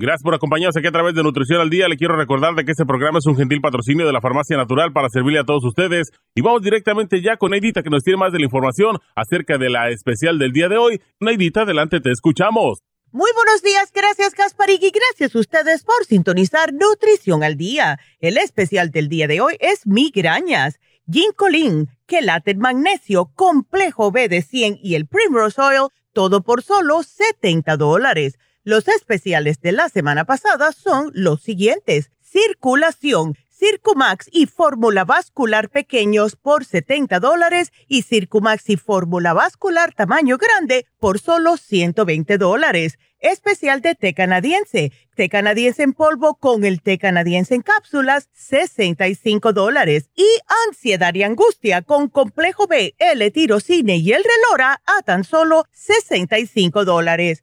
Gracias por acompañarnos aquí a través de Nutrición al Día. Le quiero recordar de que este programa es un gentil patrocinio de la Farmacia Natural para servirle a todos ustedes. Y vamos directamente ya con Neidita que nos tiene más de la información acerca de la especial del día de hoy. Neidita, adelante, te escuchamos. Muy buenos días, gracias Gasparig y gracias a ustedes por sintonizar Nutrición al Día. El especial del día de hoy es migrañas, ginkolin, quelate magnesio, complejo B de 100 y el Primrose Oil, todo por solo 70 dólares. Los especiales de la semana pasada son los siguientes. Circulación, Circumax y fórmula vascular pequeños por 70 dólares y Circumax y fórmula vascular tamaño grande por solo 120 dólares. Especial de té canadiense, té canadiense en polvo con el té canadiense en cápsulas, 65 dólares. Y ansiedad y angustia con complejo B, L-tirocine y el relora a tan solo 65 dólares.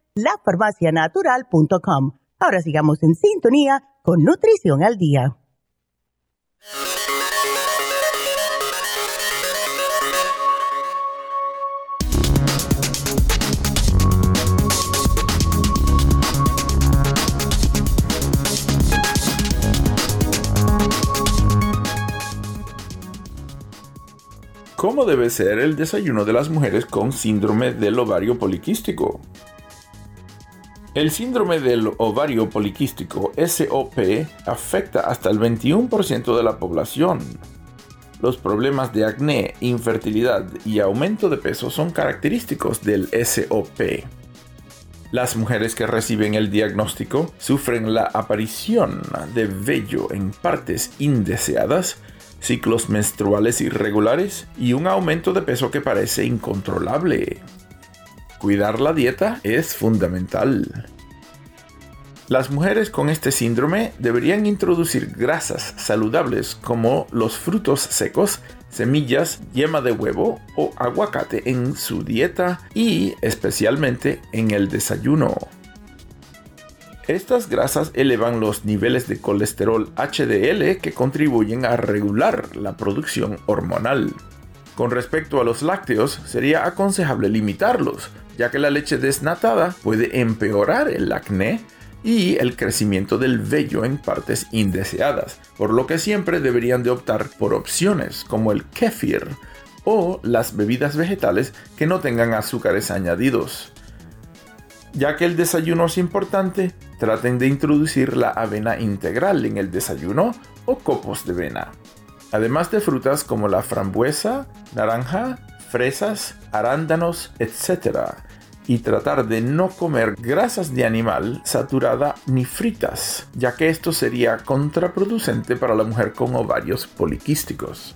lafarmacianatural.com. Ahora sigamos en sintonía con Nutrición al Día. ¿Cómo debe ser el desayuno de las mujeres con síndrome del ovario poliquístico? El síndrome del ovario poliquístico, SOP, afecta hasta el 21% de la población. Los problemas de acné, infertilidad y aumento de peso son característicos del SOP. Las mujeres que reciben el diagnóstico sufren la aparición de vello en partes indeseadas ciclos menstruales irregulares y un aumento de peso que parece incontrolable. Cuidar la dieta es fundamental. Las mujeres con este síndrome deberían introducir grasas saludables como los frutos secos, semillas, yema de huevo o aguacate en su dieta y especialmente en el desayuno. Estas grasas elevan los niveles de colesterol HDL que contribuyen a regular la producción hormonal. Con respecto a los lácteos, sería aconsejable limitarlos, ya que la leche desnatada puede empeorar el acné y el crecimiento del vello en partes indeseadas, por lo que siempre deberían de optar por opciones como el kefir o las bebidas vegetales que no tengan azúcares añadidos. Ya que el desayuno es importante, traten de introducir la avena integral en el desayuno o copos de avena. Además de frutas como la frambuesa, naranja, fresas, arándanos, etc. Y tratar de no comer grasas de animal saturada ni fritas, ya que esto sería contraproducente para la mujer con ovarios poliquísticos.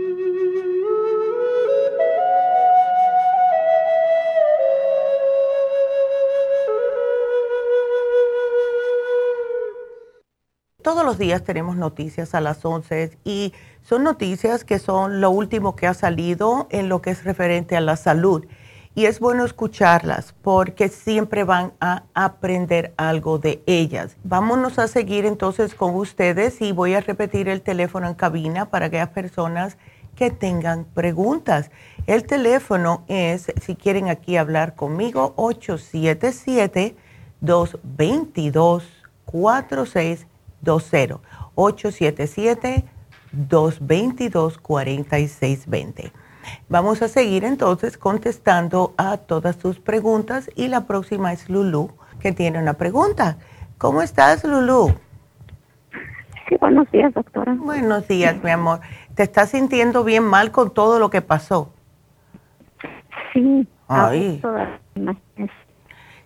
Todos los días tenemos noticias a las 11 y son noticias que son lo último que ha salido en lo que es referente a la salud. Y es bueno escucharlas porque siempre van a aprender algo de ellas. Vámonos a seguir entonces con ustedes y voy a repetir el teléfono en cabina para aquellas personas que tengan preguntas. El teléfono es, si quieren aquí hablar conmigo, 877 222 46 877-222-4620. Vamos a seguir entonces contestando a todas sus preguntas y la próxima es Lulu, que tiene una pregunta. ¿Cómo estás, Lulu? Sí, buenos días, doctora. Buenos días, mi amor. ¿Te estás sintiendo bien mal con todo lo que pasó? Sí. Ay.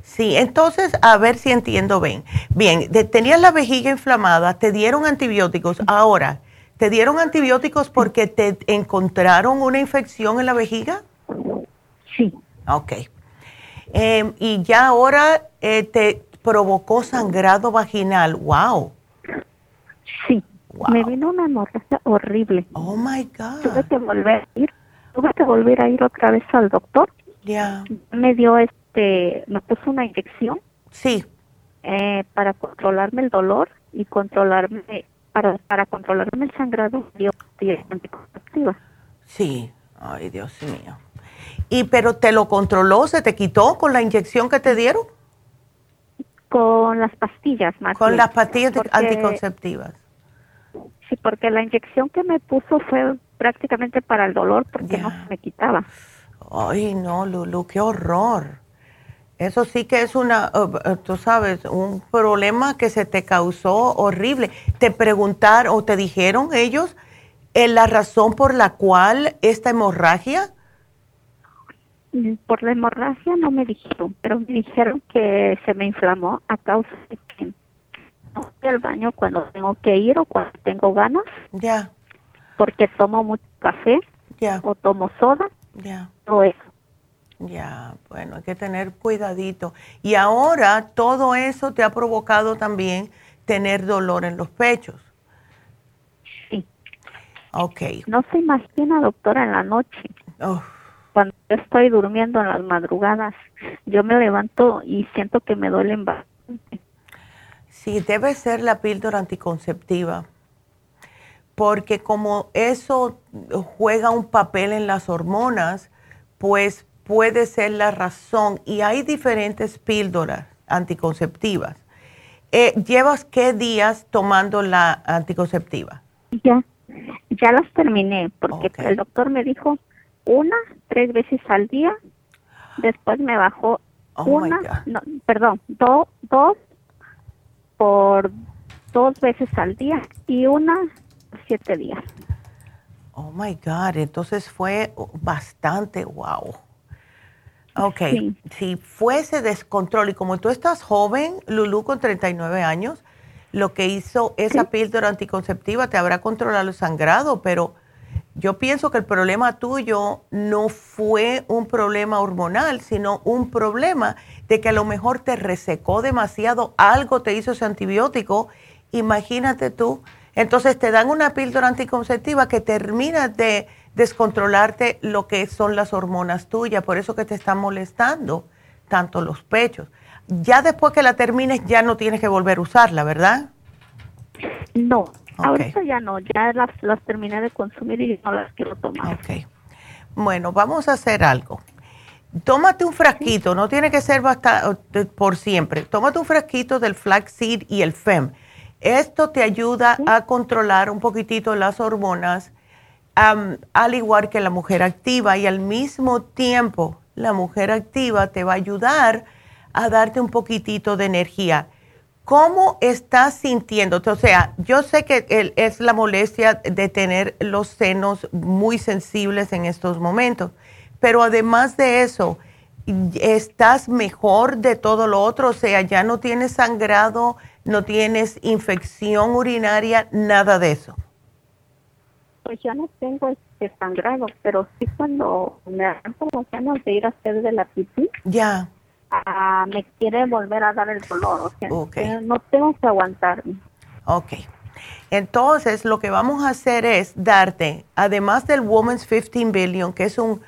Sí, entonces, a ver si entiendo bien. Bien, tenías la vejiga inflamada, te dieron antibióticos. Ahora, ¿te dieron antibióticos porque te encontraron una infección en la vejiga? Sí. Ok. Em, y ya ahora eh, te provocó sangrado vaginal. ¡Wow! Sí. Me vino una hemorragia horrible. Oh my God. Tuve que volver a ir. Tuve que volver a ir otra vez al doctor. Ya. Me dio este este, me puso una inyección. Sí. Eh, para controlarme el dolor y controlarme, para, para controlarme el sangrado, dio anticonceptiva. Sí, ay Dios mío. ¿Y pero te lo controló, se te quitó con la inyección que te dieron? Con las pastillas, más Con las pastillas anticonceptivas. Sí, porque la inyección que me puso fue prácticamente para el dolor porque no se me quitaba. Ay, no, Lulu, qué horror. Eso sí que es una, uh, uh, tú sabes, un problema que se te causó horrible. ¿Te preguntaron o te dijeron ellos eh, la razón por la cual esta hemorragia? Mm, por la hemorragia no me dijeron, pero me dijeron que se me inflamó a causa de que no voy al baño cuando tengo que ir o cuando tengo ganas. Ya. Porque tomo mucho café. Ya. O tomo soda. Ya. Eso. Ya, bueno, hay que tener cuidadito. Y ahora todo eso te ha provocado también tener dolor en los pechos. Sí. Ok. No se imagina, doctora, en la noche. Cuando estoy durmiendo en las madrugadas, yo me levanto y siento que me duelen bastante. Sí, debe ser la píldora anticonceptiva. Porque como eso juega un papel en las hormonas, pues puede ser la razón y hay diferentes píldoras anticonceptivas. Eh, ¿Llevas qué días tomando la anticonceptiva? Ya, ya las terminé porque el doctor me dijo una, tres veces al día, después me bajó Oh, una, no, perdón, dos por dos veces al día y una siete días. Oh my God, entonces fue bastante wow. Ok, si fuese descontrol y como tú estás joven, Lulu con 39 años, lo que hizo esa píldora anticonceptiva te habrá controlado el sangrado, pero yo pienso que el problema tuyo no fue un problema hormonal, sino un problema de que a lo mejor te resecó demasiado, algo te hizo ese antibiótico, imagínate tú, entonces te dan una píldora anticonceptiva que termina de descontrolarte lo que son las hormonas tuyas, por eso que te están molestando tanto los pechos. Ya después que la termines ya no tienes que volver a usarla, ¿verdad? No, ahorita ya no, ya las, las terminé de consumir y no las quiero tomar. Ok. Bueno, vamos a hacer algo. Tómate un frasquito, no tiene que ser bastante, por siempre. Tómate un frasquito del flaxseed y el FEM. Esto te ayuda a controlar un poquitito las hormonas al igual que la mujer activa y al mismo tiempo la mujer activa te va a ayudar a darte un poquitito de energía. ¿Cómo estás sintiendo? O sea, yo sé que es la molestia de tener los senos muy sensibles en estos momentos, pero además de eso, ¿estás mejor de todo lo otro? O sea, ya no tienes sangrado, no tienes infección urinaria, nada de eso. Pues ya no tengo este sangrado, pero sí cuando me dan como ganas de ir a hacer de la pipí. Ya. Ah, me quiere volver a dar el dolor, o sea, no tengo que aguantarme. Ok. Entonces, lo que vamos a hacer es darte, además del Woman's 15 Billion, que es un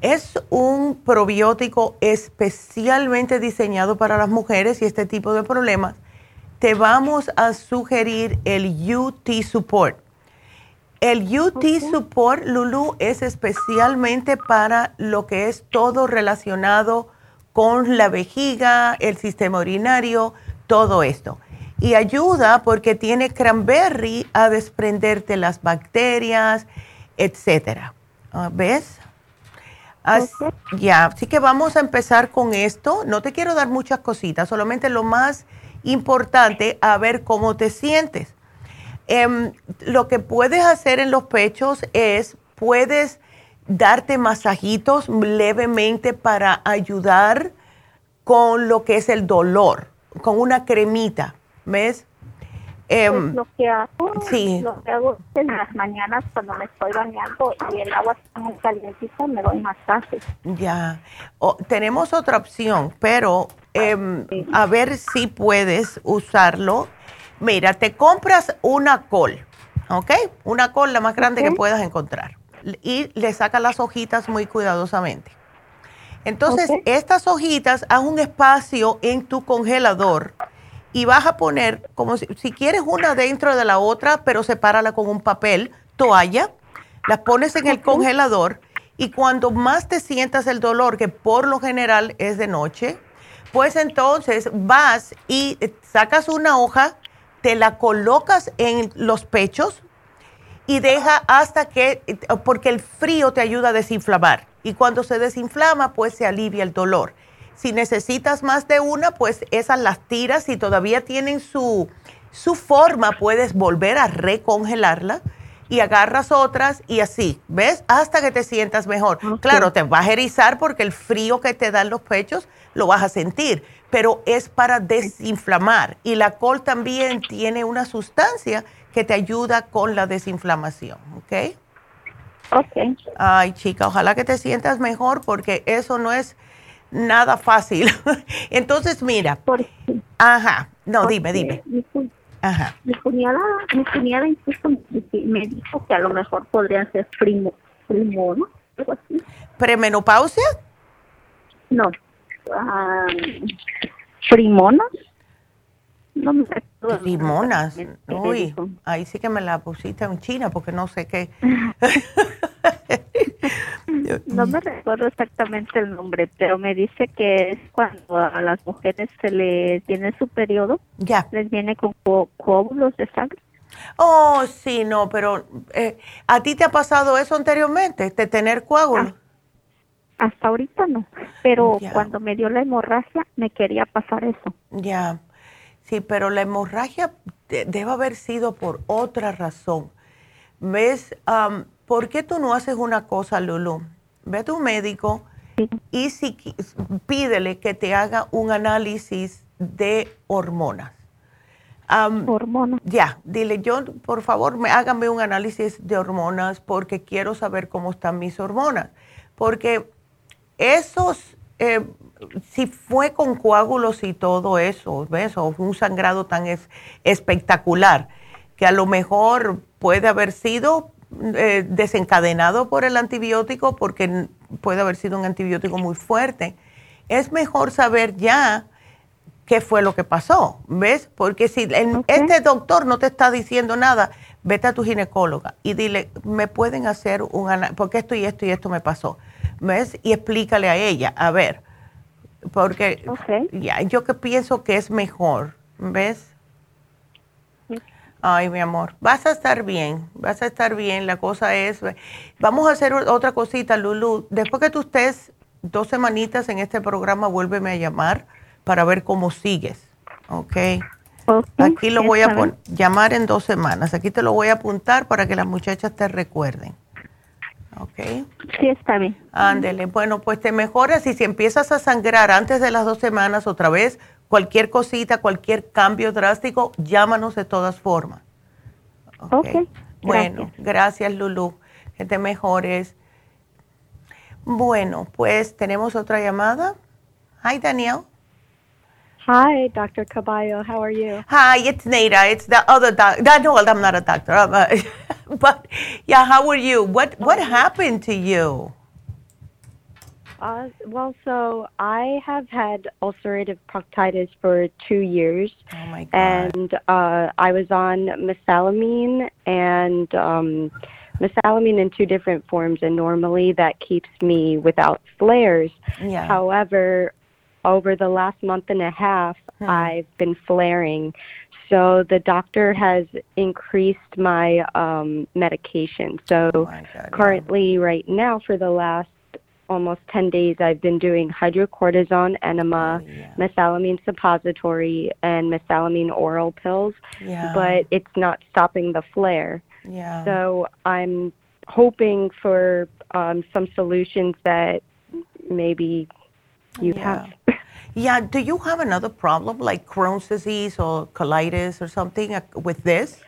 es un probiótico especialmente diseñado para las mujeres y este tipo de problemas. Te vamos a sugerir el UT Support. El UT Support, Lulu, es especialmente para lo que es todo relacionado con la vejiga, el sistema urinario, todo esto. Y ayuda porque tiene cranberry a desprenderte las bacterias, etcétera. Ah, ¿Ves? Así, Ya, así que vamos a empezar con esto. No te quiero dar muchas cositas, solamente lo más importante, a ver cómo te sientes. Em, lo que puedes hacer en los pechos es, puedes darte masajitos levemente para ayudar con lo que es el dolor, con una cremita, ¿ves? Em, pues lo que hago, sí. lo que hago en las mañanas cuando me estoy bañando y el agua está muy calientita, me doy masaje. Ya, tenemos otra opción, pero em, a ver si puedes usarlo. Mira, te compras una col, ¿ok? Una col la más grande que puedas encontrar y le sacas las hojitas muy cuidadosamente. Entonces, estas hojitas, haz un espacio en tu congelador y vas a poner, como si, quieres una dentro de la otra, pero sepárala con un papel, toalla, las pones en el congelador y cuando más te sientas el dolor, que por lo general es de noche, pues entonces vas y sacas una hoja, te la colocas en los pechos y deja hasta que, porque el frío te ayuda a desinflamar y cuando se desinflama, pues se alivia el dolor. Si necesitas más de una, pues esas las tiras. Si todavía tienen su, su forma, puedes volver a recongelarla y agarras otras y así, ¿ves? Hasta que te sientas mejor. Claro, te vas a erizar porque el frío que te dan los pechos lo vas a sentir, pero es para desinflamar. Y la col también tiene una sustancia que te ayuda con la desinflamación, ¿ok? Ok. Ay, chica, ojalá que te sientas mejor porque eso no es nada fácil. [laughs] Entonces, mira. ¿Por Ajá. No, dime, dime. Mi, Ajá. Mi cuñada, mi cuñada incluso me dijo que a lo mejor podría ser primo, primo, ¿no? Algo así. ¿Premenopausia? No. Um, ¿Primona? No me recuerdo. Limonas. Uy, ahí sí que me la pusiste en China porque no sé qué. [laughs] no me recuerdo exactamente el nombre, pero me dice que es cuando a las mujeres se le tiene su periodo, ya. les viene con coágulos de sangre. Oh, sí, no, pero eh, ¿a ti te ha pasado eso anteriormente, de tener coágulos? Ah, hasta ahorita no, pero cuando me dio la hemorragia me quería pasar eso. Ya. Sí, pero la hemorragia debe haber sido por otra razón. ¿Ves? ¿Por qué tú no haces una cosa, Lulu? Ve a tu médico y si, pídele que te haga un análisis de hormonas. hormonas. Ya, dile yo, por favor, me, hágame un análisis de hormonas porque quiero saber cómo están mis hormonas. Porque esos eh, si fue con coágulos y todo eso, ¿ves? O un sangrado tan espectacular, que a lo mejor puede haber sido eh, desencadenado por el antibiótico, porque puede haber sido un antibiótico muy fuerte. Es mejor saber ya qué fue lo que pasó, ¿ves? Porque si este doctor no te está diciendo nada, vete a tu ginecóloga y dile, me pueden hacer un análisis, porque esto y esto y esto me pasó, ¿ves? Y explícale a ella, a ver, porque ya, yo que pienso que es mejor, ¿ves? Ay, mi amor, vas a estar bien, vas a estar bien. La cosa es, vamos a hacer otra cosita, Lulu. Después que tú estés dos semanitas en este programa, vuélveme a llamar para ver cómo sigues. ¿Ok? Aquí lo voy a llamar en dos semanas. Aquí te lo voy a apuntar para que las muchachas te recuerden. ¿Ok? Sí, está bien. Ándele. Bueno, pues te mejoras y si empiezas a sangrar antes de las dos semanas otra vez, cualquier cosita, cualquier cambio drástico, llámanos de todas formas. Ok. Bueno, gracias Lulu. Que te mejores. Bueno, pues tenemos otra llamada. Hi, Daniel. Hi, Dr. Caballo. How are you? Hi, it's Nada. It's the other doctor. No, I'm not a doctor. A, [laughs] but yeah, how are you? What What happened to you? Uh, well, so I have had ulcerative proctitis for two years. Oh my God. And uh, I was on mesalamine and um, mesalamine in two different forms, and normally that keeps me without flares. Yeah. However, over the last month and a half, Hmm. I've been flaring. So the doctor has increased my um, medication. So currently, right now, for the last almost 10 days, I've been doing hydrocortisone enema, mesalamine suppository, and mesalamine oral pills. Yeah. But it's not stopping the flare. Yeah. So I'm hoping for um, some solutions that maybe you Yeah. have. Yeah. Do you have another problem like Crohn's disease or colitis or something uh, with this?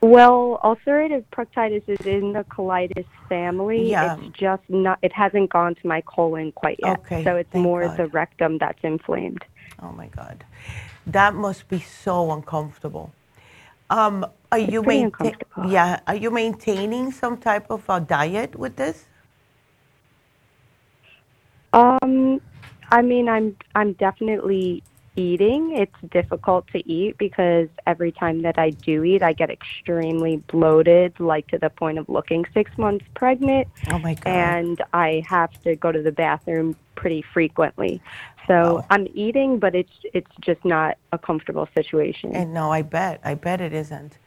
Well, ulcerative proctitis is in the colitis family. Yeah. It's just not, it hasn't gone to my colon quite yet. Okay, So it's thank more God. the rectum that's inflamed. Oh my God, that must be so uncomfortable. Um, are It's you pretty maintain- Yeah. Are you maintaining some type of uh, diet with this? Um, I mean, I'm I'm definitely eating. It's difficult to eat because every time that I do eat, I get extremely bloated, like to the point of looking six months pregnant. Oh my God. And I have to go to the bathroom pretty frequently. So I'm eating, but it's it's just not a comfortable situation. And no, I bet. I bet it isn't.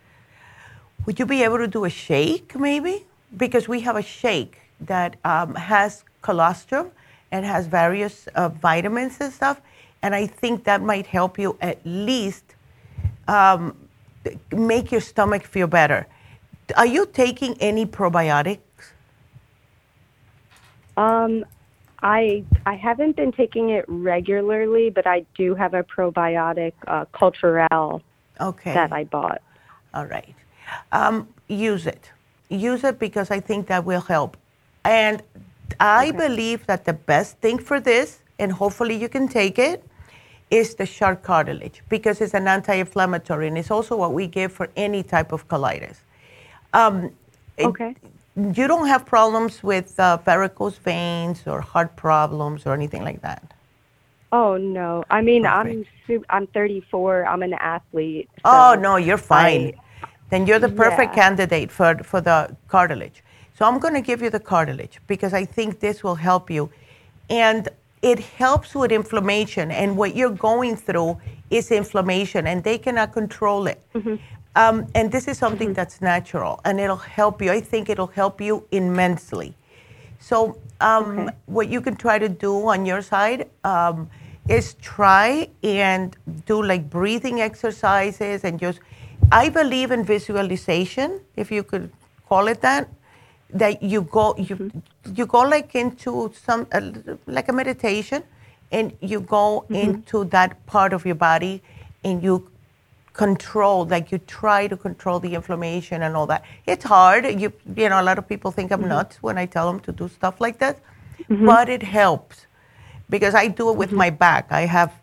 Would you be able to do a shake maybe? Because we have a shake that um, has colostrum and has various uh, vitamins and stuff. And I think that might help you at least um, make your stomach feel better. Are you taking any probiotics? Um, I I haven't been taking it regularly, but I do have a probiotic uh, Culturelle Okay. that I bought. All right. Um, use it. Use it because I think that will help. And I believe that the best thing for this, and hopefully you can take it, is the shark cartilage because it's an anti-inflammatory and it's also what we give for any type of colitis. Um, it- Okay. you don't have problems with uh, varicose veins or heart problems or anything like that. Oh no! I mean, I'm I'm 34. I'm an athlete. Oh no, you're fine. then you're the perfect Yeah. candidate for for the cartilage. So I'm going to give you the cartilage because I think this will help you, and it helps with inflammation. And what you're going through is inflammation, and they cannot control it. Um, and this is something that's natural, and it'll help you. I think it'll help you immensely. So, um, what you can try to do on your side um, is try and do like breathing exercises and just. I believe in visualization, if you could call it that. That you go, you mm-hmm. you go like into some uh, like a meditation, and you go mm-hmm. into that part of your body, and you control, like you try to control the inflammation and all that. It's hard. You you know, a lot of people think I'm mm-hmm. nuts when I tell them to do stuff like that, but it helps because I do it with my back. I have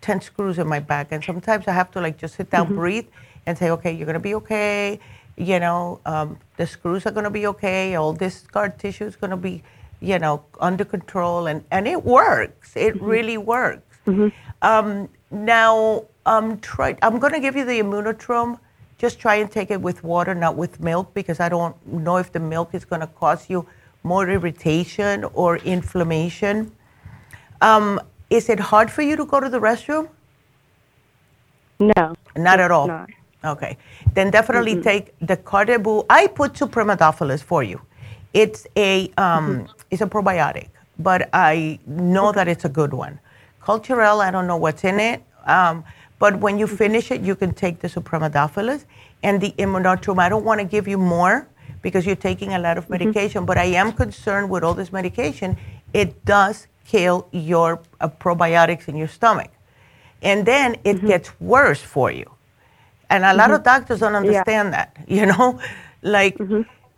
10 screws in my back, and sometimes I have to like just sit down, breathe, and say, okay, you're gonna be okay. You know, um, the screws are gonna be okay. All this scar tissue is gonna be, you know, under control, and and it works. It really works. Um, now, um, try. I'm going to give you the immunotrum. Just try and take it with water, not with milk, because I don't know if the milk is going to cause you more irritation or inflammation. Um, is it hard for you to go to the restroom? No. Not at all. not. Okay. Then definitely take the Cardibu. I put supremadophilus for you. It's a um, it's a probiotic, but I know that it's a good one. Culturelle, I don't know what's in it, um, but when you finish it, you can take the supremadophilus and the immunotrum. I don't want to give you more because you're taking a lot of medication, but I am concerned with all this medication. It does kill your uh, probiotics in your stomach, and then it gets worse for you. And a lot of doctors don't understand that, [laughs] you know, like,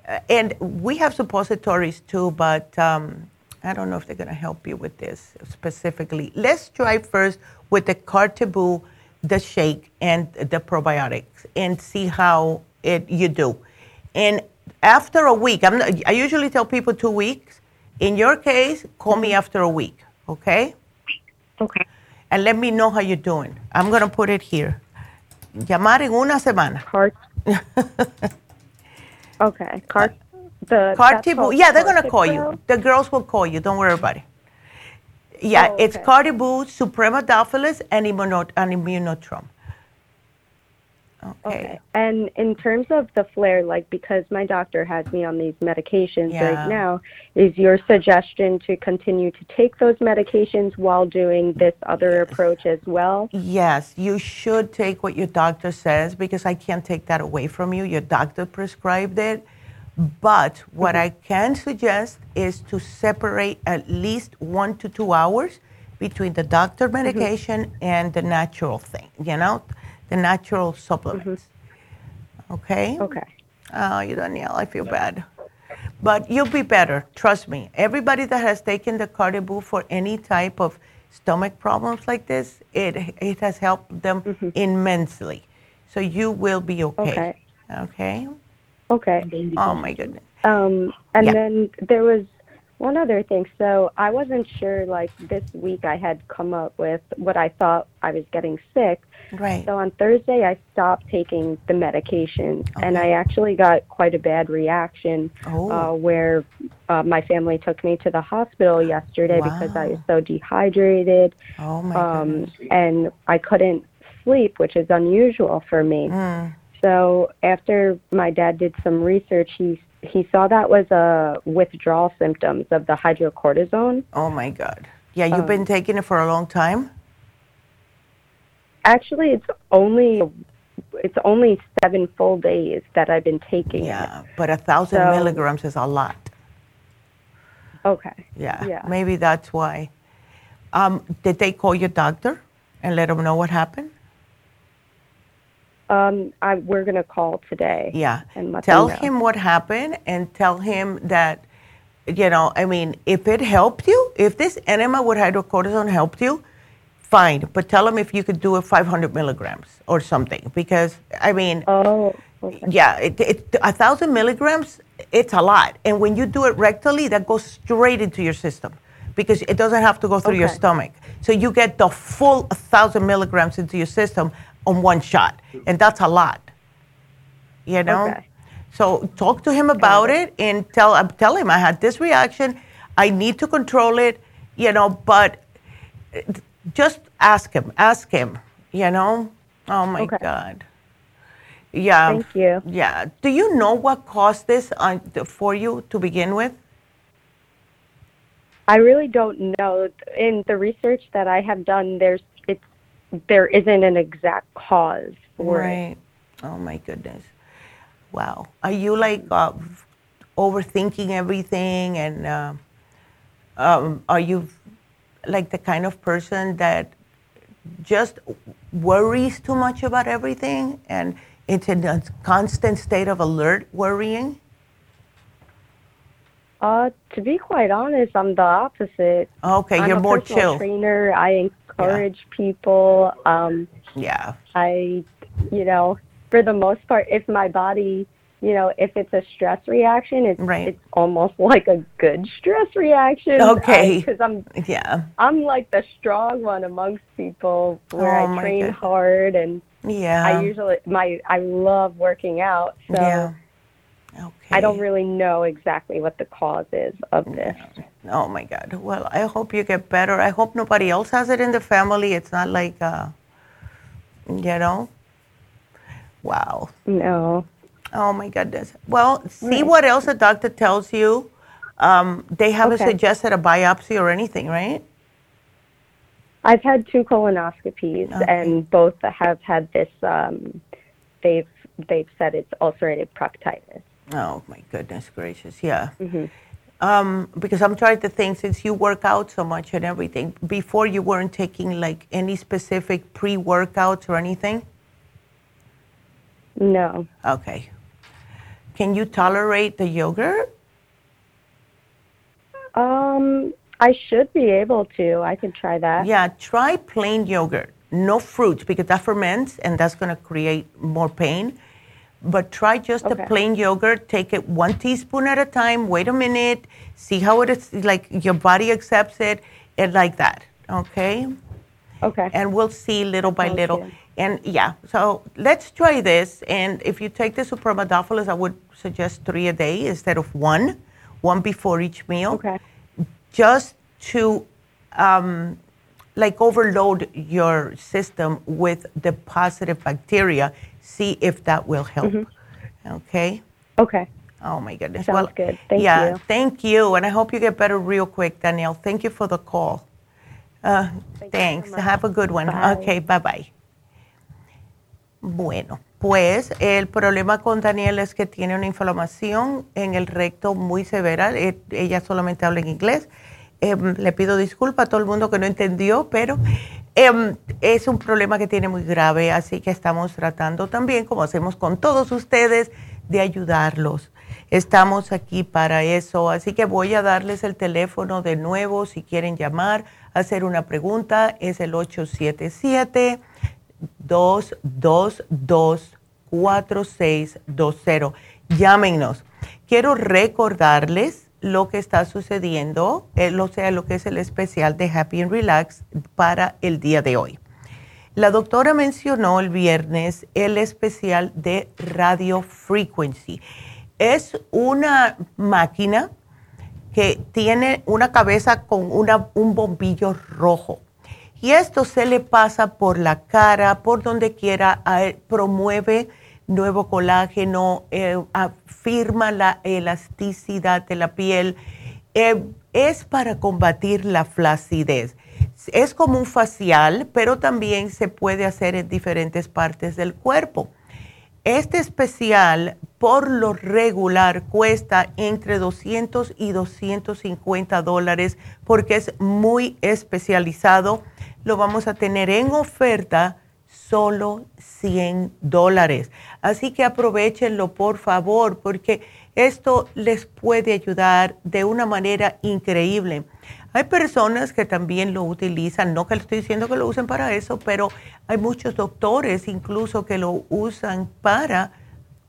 uh, and we have suppositories too, but um, I don't know if they're going to help you with this specifically. Let's try first with the Cartibou, the shake, and the probiotics, and see how it you do. And after a week, I'm not, I usually tell people two weeks. In your case, call me after a week, okay? Okay. And let me know how you're doing. I'm going to put it here. Llamar en una semana. Cart. [laughs] okay. Cart. The Cartibou. that's Yeah, they're going to call you. The girls will call you. Don't worry about it. Yeah, Oh, it's. Cartibou, Supremadophilus, and, and Immunotrum. Okay. And in terms of the flare, like because my doctor has me on these medications Yeah. right now, is your suggestion to continue to take those medications while doing this other approach as well? Yes, you should take what your doctor says because I can't take that away from you. Your doctor prescribed it. But what mm-hmm. I can suggest is to separate at least one to two hours between the doctor mm-hmm. medication and the natural thing, you know, the natural supplements. Mm-hmm. Okay? Okay. Oh, you Danielle, I feel bad. But you'll be better, trust me. Everybody that has taken the Cartibou for any type of stomach problems like this, it, it has helped them mm-hmm. immensely. So you will be okay. Okay. Okay? Okay. Oh, my goodness. Um, and Yeah. then there was one other thing. So I wasn't sure, like this week I had come up with what I thought I was getting sick. Right. So on Thursday I stopped taking the medication, and I actually got quite a bad reaction Oh. uh, where uh, my family took me to the hospital yesterday because I was so dehydrated. Oh, my um, and I couldn't sleep, which is unusual for me. Mm. So after my dad did some research, he he saw that was a withdrawal symptoms of the hydrocortisone. Oh, my God. Yeah, you've Um, been taking it for a long time? Actually, it's only it's only seven full days that I've been taking Yeah, it. but a thousand So- milligrams is a lot. Okay. Yeah, Yeah. maybe that's why. Um, did they call your doctor and let him know what happened? Um, I we're gonna call today. Yeah. And Tell him what happened and tell him that, you know, I mean, if it helped you, if this enema with hydrocortisone helped you, fine. But tell him if you could do it 500 milligrams or something. Because, I mean, oh, yeah, it, it, a thousand milligrams, it's a lot. And when you do it rectally, that goes straight into your system because it doesn't have to go through your stomach. So you get the full 1,000 milligrams into your system on one shot. And that's a lot. You know? Okay. So talk to him about it and tell, tell him I had this reaction. I need to control it, you know, but just ask him. Ask him, you know? Oh my Okay. God. Yeah. Thank you. Yeah. Do you know what caused this on, for you to begin with? I really don't know. In the research that I have done, there's it's there isn't an exact cause for it. right. Oh my goodness. Wow. Are you like uh, overthinking everything and uh, um, are you like the kind of person that just worries too much about everything and it's in a constant state of alert worrying? Uh, to be quite honest, I'm the opposite. Okay, I'm you're a more chill. Trainer. I encourage people. Um, Yeah. I, you know, for the most part, if my body, you know, if it's a stress reaction, it's it's almost [laughs] like a good stress reaction. Okay. Because I'm Yeah. I'm like the strong one amongst people where Oh, I train goodness. hard and Yeah. I usually my I love working out. So Yeah. I don't really know exactly what the cause is of this. Oh my God. Well, I hope you get better. I hope nobody else has it in the family. It's not like, uh, you know. Wow. No. Oh my goodness. Well, see what else the doctor tells you. Um, they haven't Okay. suggested a biopsy or anything, right? I've had two colonoscopies, and both have had this. Um, they've they've said it's ulcerative proctitis. Oh my goodness gracious, yeah. Um, because I'm trying to think, since you work out so much and everything, before you weren't taking like any specific pre-workouts or anything. No. Okay. Can you tolerate the yogurt? Um, I should be able to. I can try that. Yeah, try plain yogurt, no fruit, because that ferments and that's going to create more pain. But try just the Okay. plain yogurt. Take it one teaspoon at a time. Wait a minute. See how it is, like your body accepts it, and like that. Okay. Okay. And we'll see little by Sounds little. good. And yeah, so let's try this. And if you take the supramadophilus, I would suggest three a day instead of one, one before each meal. Okay. Just to um, like overload your system with the positive bacteria. See if that will help. Okay. Okay. Oh my goodness. Sounds well, good. Thank yeah, you. Yeah, thank you. And I hope you get better real quick, Danielle. Thank you for the call. Uh, thanks. Have a good one. Bye. Okay, bye bye. Bueno, pues el problema con Daniel es que tiene una inflamación en el recto muy severa. Eh, Ella solamente habla en inglés. Em, le pido disculpas a todo el mundo que no entendió, pero em, es un problema que tiene muy grave, así que estamos tratando también, como hacemos con todos ustedes, de ayudarlos. Estamos aquí para eso, así que voy a darles el teléfono de nuevo si quieren llamar, hacer una pregunta, es el 877 222-4620. Llámenos. Quiero recordarles lo que está sucediendo, eh, o sea, lo que es el especial de Happy and Relax para el día de hoy. La doctora mencionó el viernes el especial de Radio Frequency. Es una máquina que tiene una cabeza con una- un bombillo rojo. Y esto se le pasa por la cara, por donde quiera, promueve nuevo colágeno, eh, afirma la elasticidad de la piel. Eh, es para combatir la flacidez. Es como un facial, pero también se puede hacer en diferentes partes del cuerpo. Este especial por lo regular cuesta entre 200 y 250 dólares porque es muy especializado. Lo vamos a tener en oferta solo 100 dólares. Así que aprovechenlo por favor porque esto les puede ayudar de una manera increíble. Hay personas que también lo utilizan, no que le estoy diciendo que lo usen para eso, pero hay muchos doctores incluso que lo usan para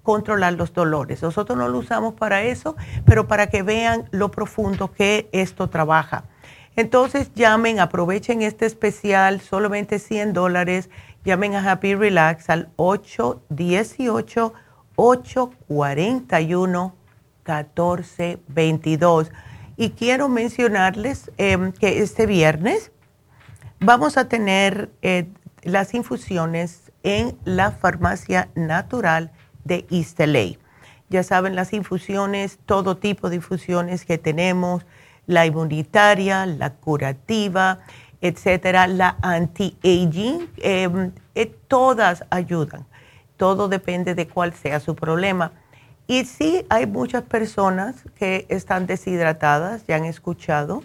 controlar los dolores. Nosotros no lo usamos para eso, pero para que vean lo profundo que esto trabaja. Entonces llamen, aprovechen este especial, solamente 100 dólares. Llamen a Happy Relax al 818-841-1422. Y quiero mencionarles em, que este viernes vamos a tener eh, las infusiones en la farmacia natural de LA. Ya saben, las infusiones, todo tipo de infusiones que tenemos, la inmunitaria, la curativa, etcétera, la anti-aging, eh, eh, todas ayudan. Todo depende de cuál sea su problema. Y sí, hay muchas personas que están deshidratadas, ya han escuchado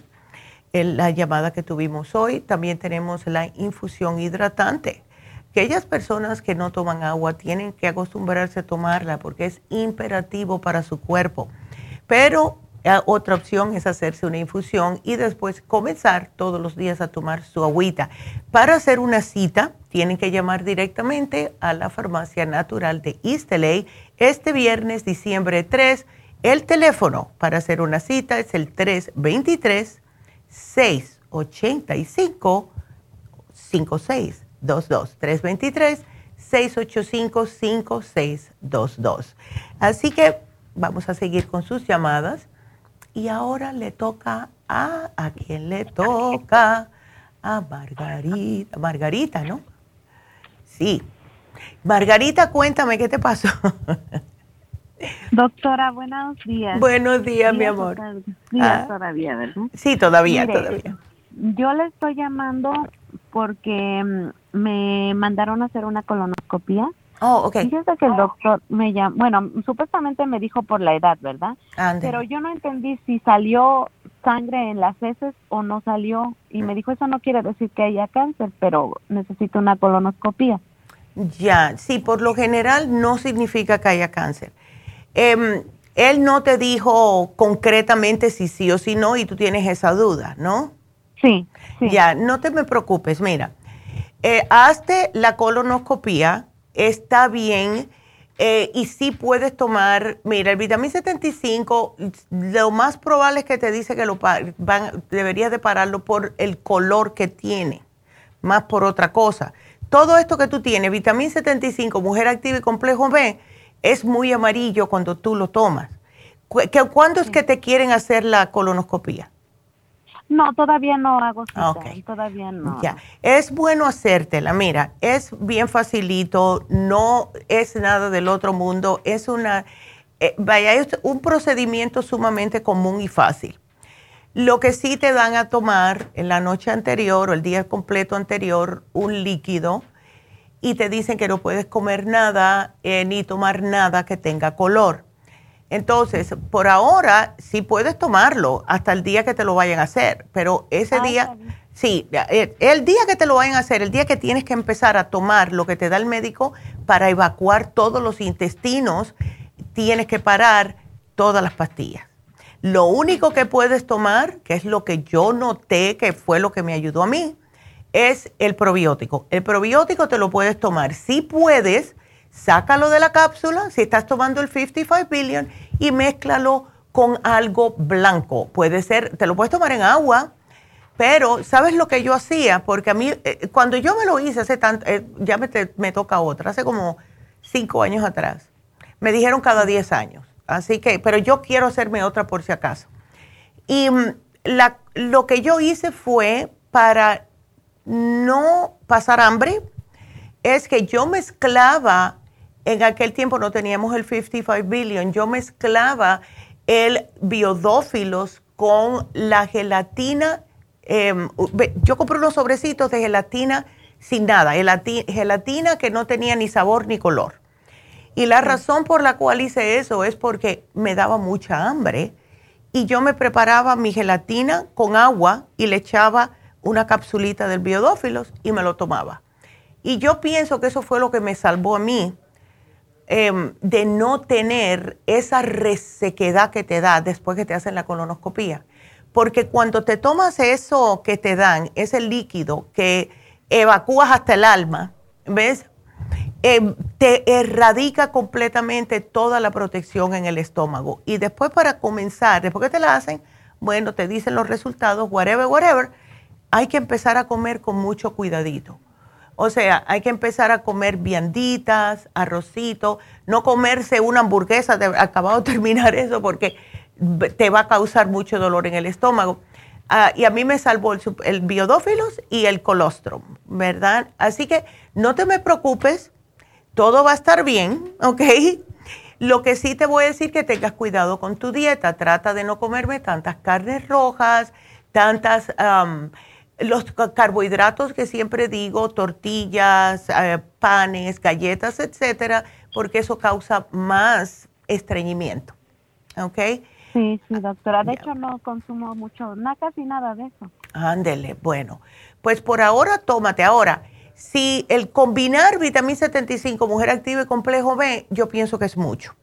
el- la llamada que tuvimos hoy. También tenemos la infusión hidratante. Aquellas personas que no toman agua tienen que acostumbrarse a tomarla porque es imperativo para su cuerpo. Pero otra opción es hacerse una infusión y después comenzar todos los días a tomar su agüita. Para hacer una cita, tienen que llamar directamente a la farmacia natural de East LA este viernes, diciembre 3. El teléfono para hacer una cita es el 323 685 5622 323 685 5622. Así que vamos a seguir con sus llamadas y ahora le toca a a quién le toca a Margarita, Margarita, ¿no? Sí. Margarita, cuéntame qué te pasó. [laughs] Doctora, buenos días. Buenos días, mi amor. Días ah. todavía, ¿verdad? Sí, todavía, todavía. Yo le estoy llamando porque mm, me mandaron a hacer una colonoscopia. Oh, ok. Que el doctor me llamó, bueno, supuestamente me dijo por la edad, ¿verdad? Pero yo no entendí si salió sangre en las heces o no salió y me dijo eso no quiere decir que haya cáncer, pero necesito una colonoscopia. Ya, sí, por lo general no significa que haya cáncer. Em, él no te dijo concretamente si sí o si no y tú tienes esa duda, ¿no? Sí. Ya, no te me preocupes, mira, eh, hazte la colonoscopia, está bien. Eh, y sí puedes tomar, mira, el vitamina 75, lo más probable es que te dice que lo van, deberías de pararlo por el color que tiene, más por otra cosa. Todo esto que tú tienes, vitamina 75, mujer activa y complejo B, es muy amarillo cuando tú lo tomas. ¿Cuándo es que te quieren hacer la colonoscopia? No, todavía no hago cita, todavía no. Ya, es bueno hacértela, mira, es bien facilito, no es nada del otro mundo, es una, eh, vaya, es un procedimiento sumamente común y fácil. Lo que sí te dan a tomar en la noche anterior o el día completo anterior un líquido y te dicen que no puedes comer nada eh, ni tomar nada que tenga color. Entonces, por ahora sí puedes tomarlo hasta el día que te lo vayan a hacer, pero ese ah, día, sí, eh, el, día que te lo vayan a hacer, el día que tienes que empezar a tomar lo que te da el médico para evacuar todos los intestinos, tienes que parar todas las pastillas. Lo único que puedes tomar, que es lo que yo noté que fue lo que me ayudó a mí, es el probiótico. El probiótico te lo puedes tomar. Si puedes, sácalo de la cápsula, si estás tomando el 55 billion, y mézclalo con algo blanco. Puede ser, te lo puedes tomar en agua, pero ¿sabes lo que yo hacía? Porque a mí, eh, cuando yo me lo hice hace tanto, eh, ya me, me, toca otra, hace como cinco años atrás, me dijeron cada 10 años. Así que, pero yo quiero hacerme otra por si acaso. Y mm, la, lo que yo hice fue para no pasar hambre, es que yo mezclaba en aquel tiempo no teníamos el 55 billion, yo mezclaba el biodófilos con la gelatina. Em, yo compré unos sobrecitos de gelatina sin nada, gelatina que no tenía ni sabor ni color. Y la razón por la cual hice eso es porque me daba mucha hambre y yo me preparaba mi gelatina con agua y le echaba una capsulita del biodófilos y me lo tomaba. Y yo pienso que eso fue lo que me salvó a mí Em, de no tener esa resequedad que te da después que te hacen la colonoscopía. Porque cuando te tomas eso que te dan, ese líquido que evacúas hasta el alma, ¿ves? Em, te erradica completamente toda la protección en el estómago. Y después para comenzar, después que te la hacen, bueno, te dicen los resultados, whatever, whatever, hay que empezar a comer con mucho cuidadito o sea, hay que empezar a comer vianditas, arrocito, no comerse una hamburguesa, acabado de [laughs] terminar eso porque te va a causar mucho dolor en el estómago. Ah, y a mí me salvó el, biodófilos y el colostrum, ¿verdad? Así que no te me preocupes, todo va a estar bien, [laughs] ¿ok? Lo que sí te voy a decir que tengas cuidado con tu dieta, trata de no comerme tantas carnes rojas, tantas los carbohidratos que siempre digo, tortillas, eh, panes, galletas, etcétera, porque eso causa más estreñimiento. ¿Ok? Sí, sí, doctora. De hecho, no consumo mucho, nada, casi nada de eso. Ándele, bueno. Pues por ahora, tómate. Ahora, si el combinar vitamina 75, mujer activa y complejo B, yo pienso que es mucho.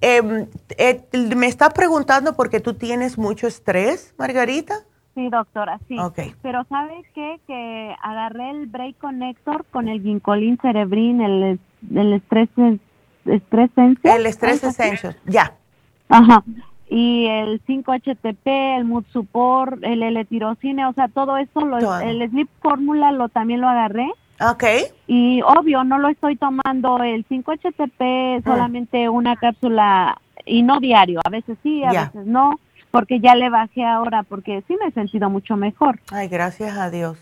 Em, eh, me estás preguntando porque tú tienes mucho estrés, Margarita. Sí, doctora, sí. Pero ¿sabes qué? Que agarré el Break Connector con el Ginkolin Cerebrin, el, el estrés, estrés El estrés Essential, ya. Ajá. Y el 5-HTP, el Mood Support, el L-tirocine, o sea, todo eso, lo, el Sleep Formula lo, también lo agarré. Ok. Y obvio, no lo estoy tomando el 5-HTP, ah. solamente una cápsula y no diario, a veces sí, a veces no porque ya le bajé ahora, porque sí me he sentido mucho mejor. Ay, gracias a Dios.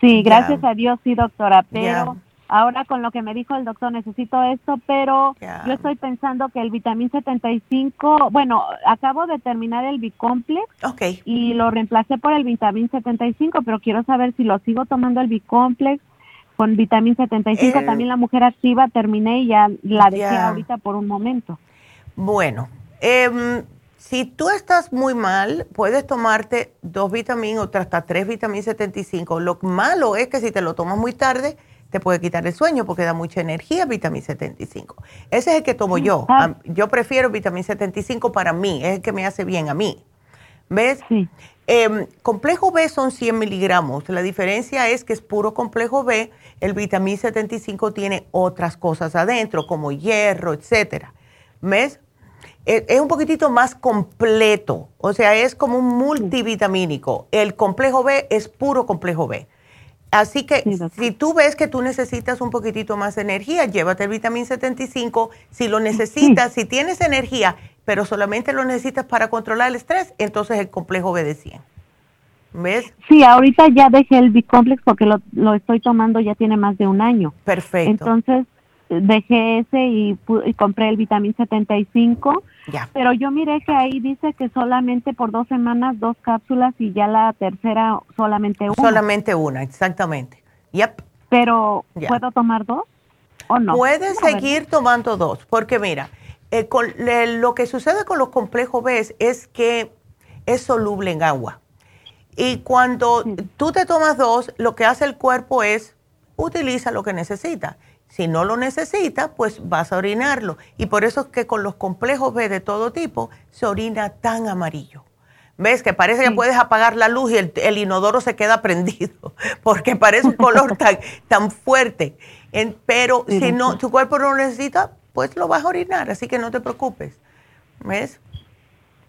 Sí, gracias a Dios, sí, doctora, pero ahora con lo que me dijo el doctor necesito esto, pero yo estoy pensando que el vitamín 75, bueno, acabo de terminar el Bicomplex okay. y lo reemplacé por el vitamín 75, pero quiero saber si lo sigo tomando el Bicomplex con vitamín 75, eh, también la mujer activa terminé y ya la dejé ahorita por un momento. Bueno, eh, si tú estás muy mal, puedes tomarte dos vitaminas o hasta tres vitaminas 75. Lo malo es que si te lo tomas muy tarde, te puede quitar el sueño porque da mucha energía vitamina 75. Ese es el que tomo yo. Yo prefiero vitamina 75 para mí, es el que me hace bien a mí. ¿Ves? Sí. Em, complejo B son 100 miligramos. La diferencia es que es puro complejo B. El vitamina 75 tiene otras cosas adentro, como hierro, etcétera. ¿Ves? Es un poquitito más completo, o sea, es como un multivitamínico. El complejo B es puro complejo B. Así que si tú ves que tú necesitas un poquitito más de energía, llévate el vitamín 75. Si lo necesitas, [laughs] si tienes energía, pero solamente lo necesitas para controlar el estrés, entonces el complejo B de 100. ¿Ves? Sí, ahorita ya dejé el B-Complex porque lo, lo estoy tomando ya tiene más de un año. Perfecto. Entonces dejé ese y, y compré el vitamín 75 pero yo miré que ahí dice que solamente por dos semanas dos cápsulas y ya la tercera solamente una. Solamente una, exactamente. Yep. Pero, ¿puedo tomar dos o no? Puedes seguir tomando dos, porque mira, eh, con, lo que sucede con los complejos B es que es soluble en agua. Y cuando tú te tomas dos, lo que hace el cuerpo es utiliza lo que necesita. Si no lo necesita, pues vas a orinarlo. Y por eso es que con los complejos B de todo tipo se orina tan amarillo. ¿Ves? Que parece que puedes apagar la luz y el, inodoro se queda [laughs] prendido, porque parece un color [laughs] tan, tan fuerte. pero si no, tu cuerpo no lo necesita, pues lo vas a orinar, así que no te preocupes. ¿Ves?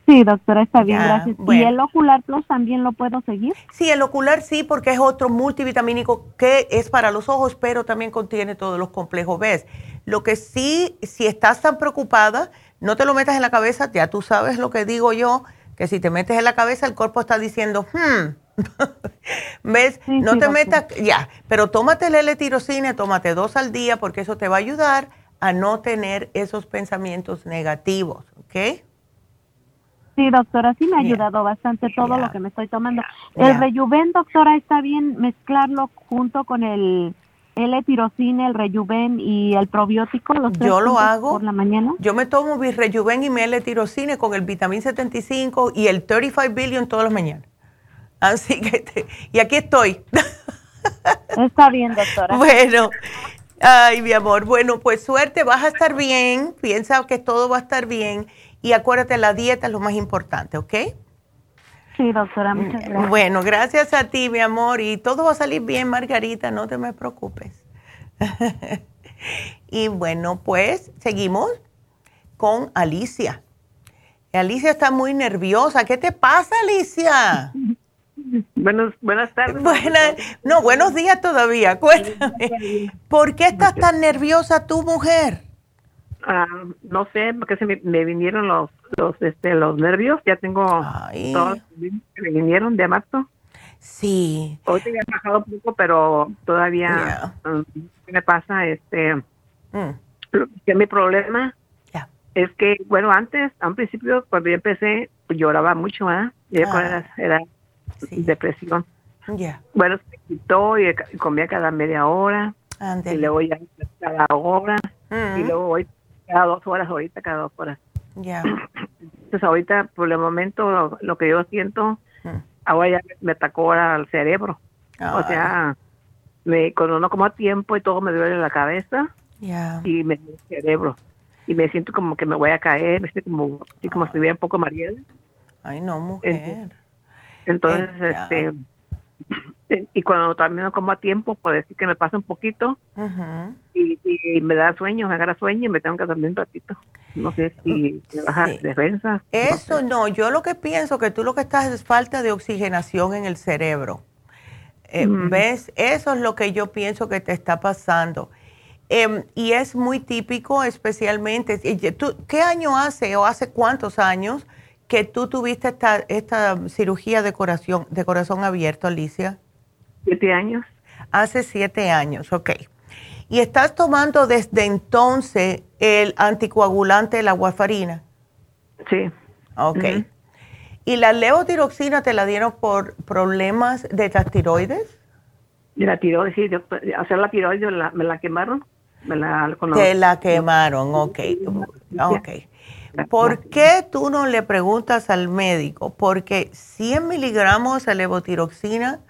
Sí, doctora, está bien, gracias. ¿Y el Ocular Plus también lo puedo seguir? Sí, el Ocular sí, porque es otro multivitamínico que es para los ojos, pero también contiene todos los complejos B. Lo que sí, si estás tan preocupada, no te lo metas en la cabeza, ya tú sabes lo que digo yo, que si te metes en la cabeza, el cuerpo está diciendo, hmm, [laughs] ¿ves? no te metas, ya, pero tómate el L-tirocine, tómate dos al día, porque eso te va a ayudar a no tener esos pensamientos negativos, ¿ok? Sí, doctora, sí me ha ayudado bastante todo lo que me estoy tomando. El rejuven, doctora, está bien mezclarlo junto con el L-tirocine, el rejuven y el probiótico. Los Yo lo hago. Por la mañana. Yo me tomo mi rejuven y mi L-tirocine con el vitamín 75 y el 35 billion todas las mañanas. Así que, y aquí estoy. [laughs] Está bien, doctora. Bueno, ay, mi amor. Bueno, pues suerte, vas a estar bien. Piensa que todo va a estar bien. Y acuérdate, la dieta es lo más importante, ¿ok? Sí, doctora, muchas mm, gracias. Bueno, gracias a ti, mi amor. Y todo va a salir bien, Margarita, no te me preocupes. [laughs] y bueno, pues seguimos con Alicia. Alicia está muy nerviosa. ¿Qué te pasa, Alicia? [laughs] Buenos, buenas tardes. Buenas, no, buenos días todavía. Cuéntame. ¿Por qué estás tan nerviosa tu mujer? Ah, no sé, porque se me, vinieron los los este los nervios, ya tengo todos que me vinieron de marzo. Sí. Hoy te he bajado un poco, pero todavía um, ¿qué me pasa? Este, mm. que mi problema es que, bueno, antes, a un principio, cuando yo empecé, pues, lloraba mucho, ¿ah? Era, era depresión. Bueno, se quitó y comía cada media hora. Y luego ya cada hora. Y mm. luego hoy cada dos horas ahorita, cada dos horas. Ya. Entonces [clears throat] ahorita, por el momento, lo, que yo siento, mm. ahora ya me atacó al cerebro. O sea, me, cuando no como a tiempo y todo me duele la cabeza y me duele el cerebro. Y me siento como que me voy a caer, me siento como, así como si estuviera un poco mariel. Ay, no, mujer. Entonces, este y cuando también no como a tiempo, puede decir que me pasa un poquito y, me da sueño, me agarra sueño y me tengo que dormir un ratito. No sé si me baja defensa. Eso no, yo lo que pienso que tú lo que estás es falta de oxigenación en el cerebro. Eh, ¿Ves? Eso es lo que yo pienso que te está pasando. Em, y es muy típico, especialmente, ¿tú, ¿qué año hace o hace cuántos años que tú tuviste esta, esta cirugía de corazón, de corazón abierto, Alicia? Siete años. Hace siete años, ok. ¿Y estás tomando desde entonces el anticoagulante, la warfarina? Sí. Ok. ¿Y la levotiroxina te la dieron por problemas de las tiroides? De la tiroides, sí. hacer la tiroides me la, quemaron. Me la, te la quemaron, ok. Ok. ¿Por qué tú no le preguntas al médico? Porque 100 miligramos de levotiroxina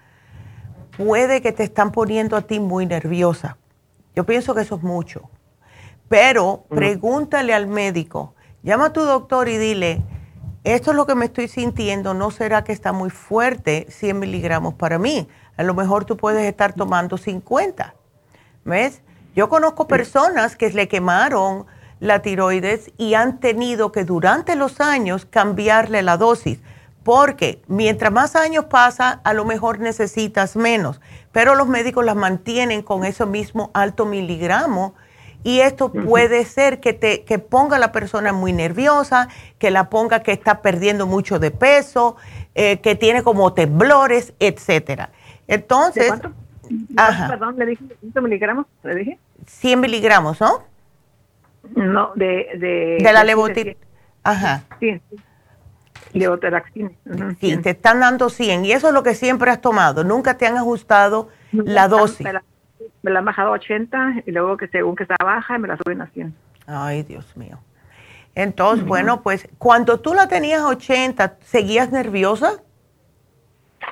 puede que te están poniendo a ti muy nerviosa. Yo pienso que eso es mucho. Pero pregúntale al médico, llama a tu doctor y dile, esto es lo que me estoy sintiendo, ¿no será que está muy fuerte 100 miligramos para mí? A lo mejor tú puedes estar tomando 50. ¿Ves? Yo conozco personas que le quemaron la tiroides y han tenido que durante los años cambiarle la dosis, porque mientras más años pasa, a lo mejor necesitas menos, pero los médicos las mantienen con ese mismo alto miligramo y esto puede ser que te que ponga a la persona muy nerviosa, que la ponga que está perdiendo mucho de peso, eh, que tiene como temblores, etcétera. Entonces, cuánto? Ajá. Perdón, le dije 100 miligramos, le dije. 100 miligramos, ¿no? No, de... De, de la levotiroxina. Ajá. Sí, levotiroxina. sí, te están dando 100 y eso es lo que siempre has tomado. Nunca te han ajustado la dosis. Me la, han bajado a 80 y luego que según que está baja me la suben a 100. Ay, Dios mío. Entonces, bueno, pues cuando tú la tenías 80, ¿seguías nerviosa?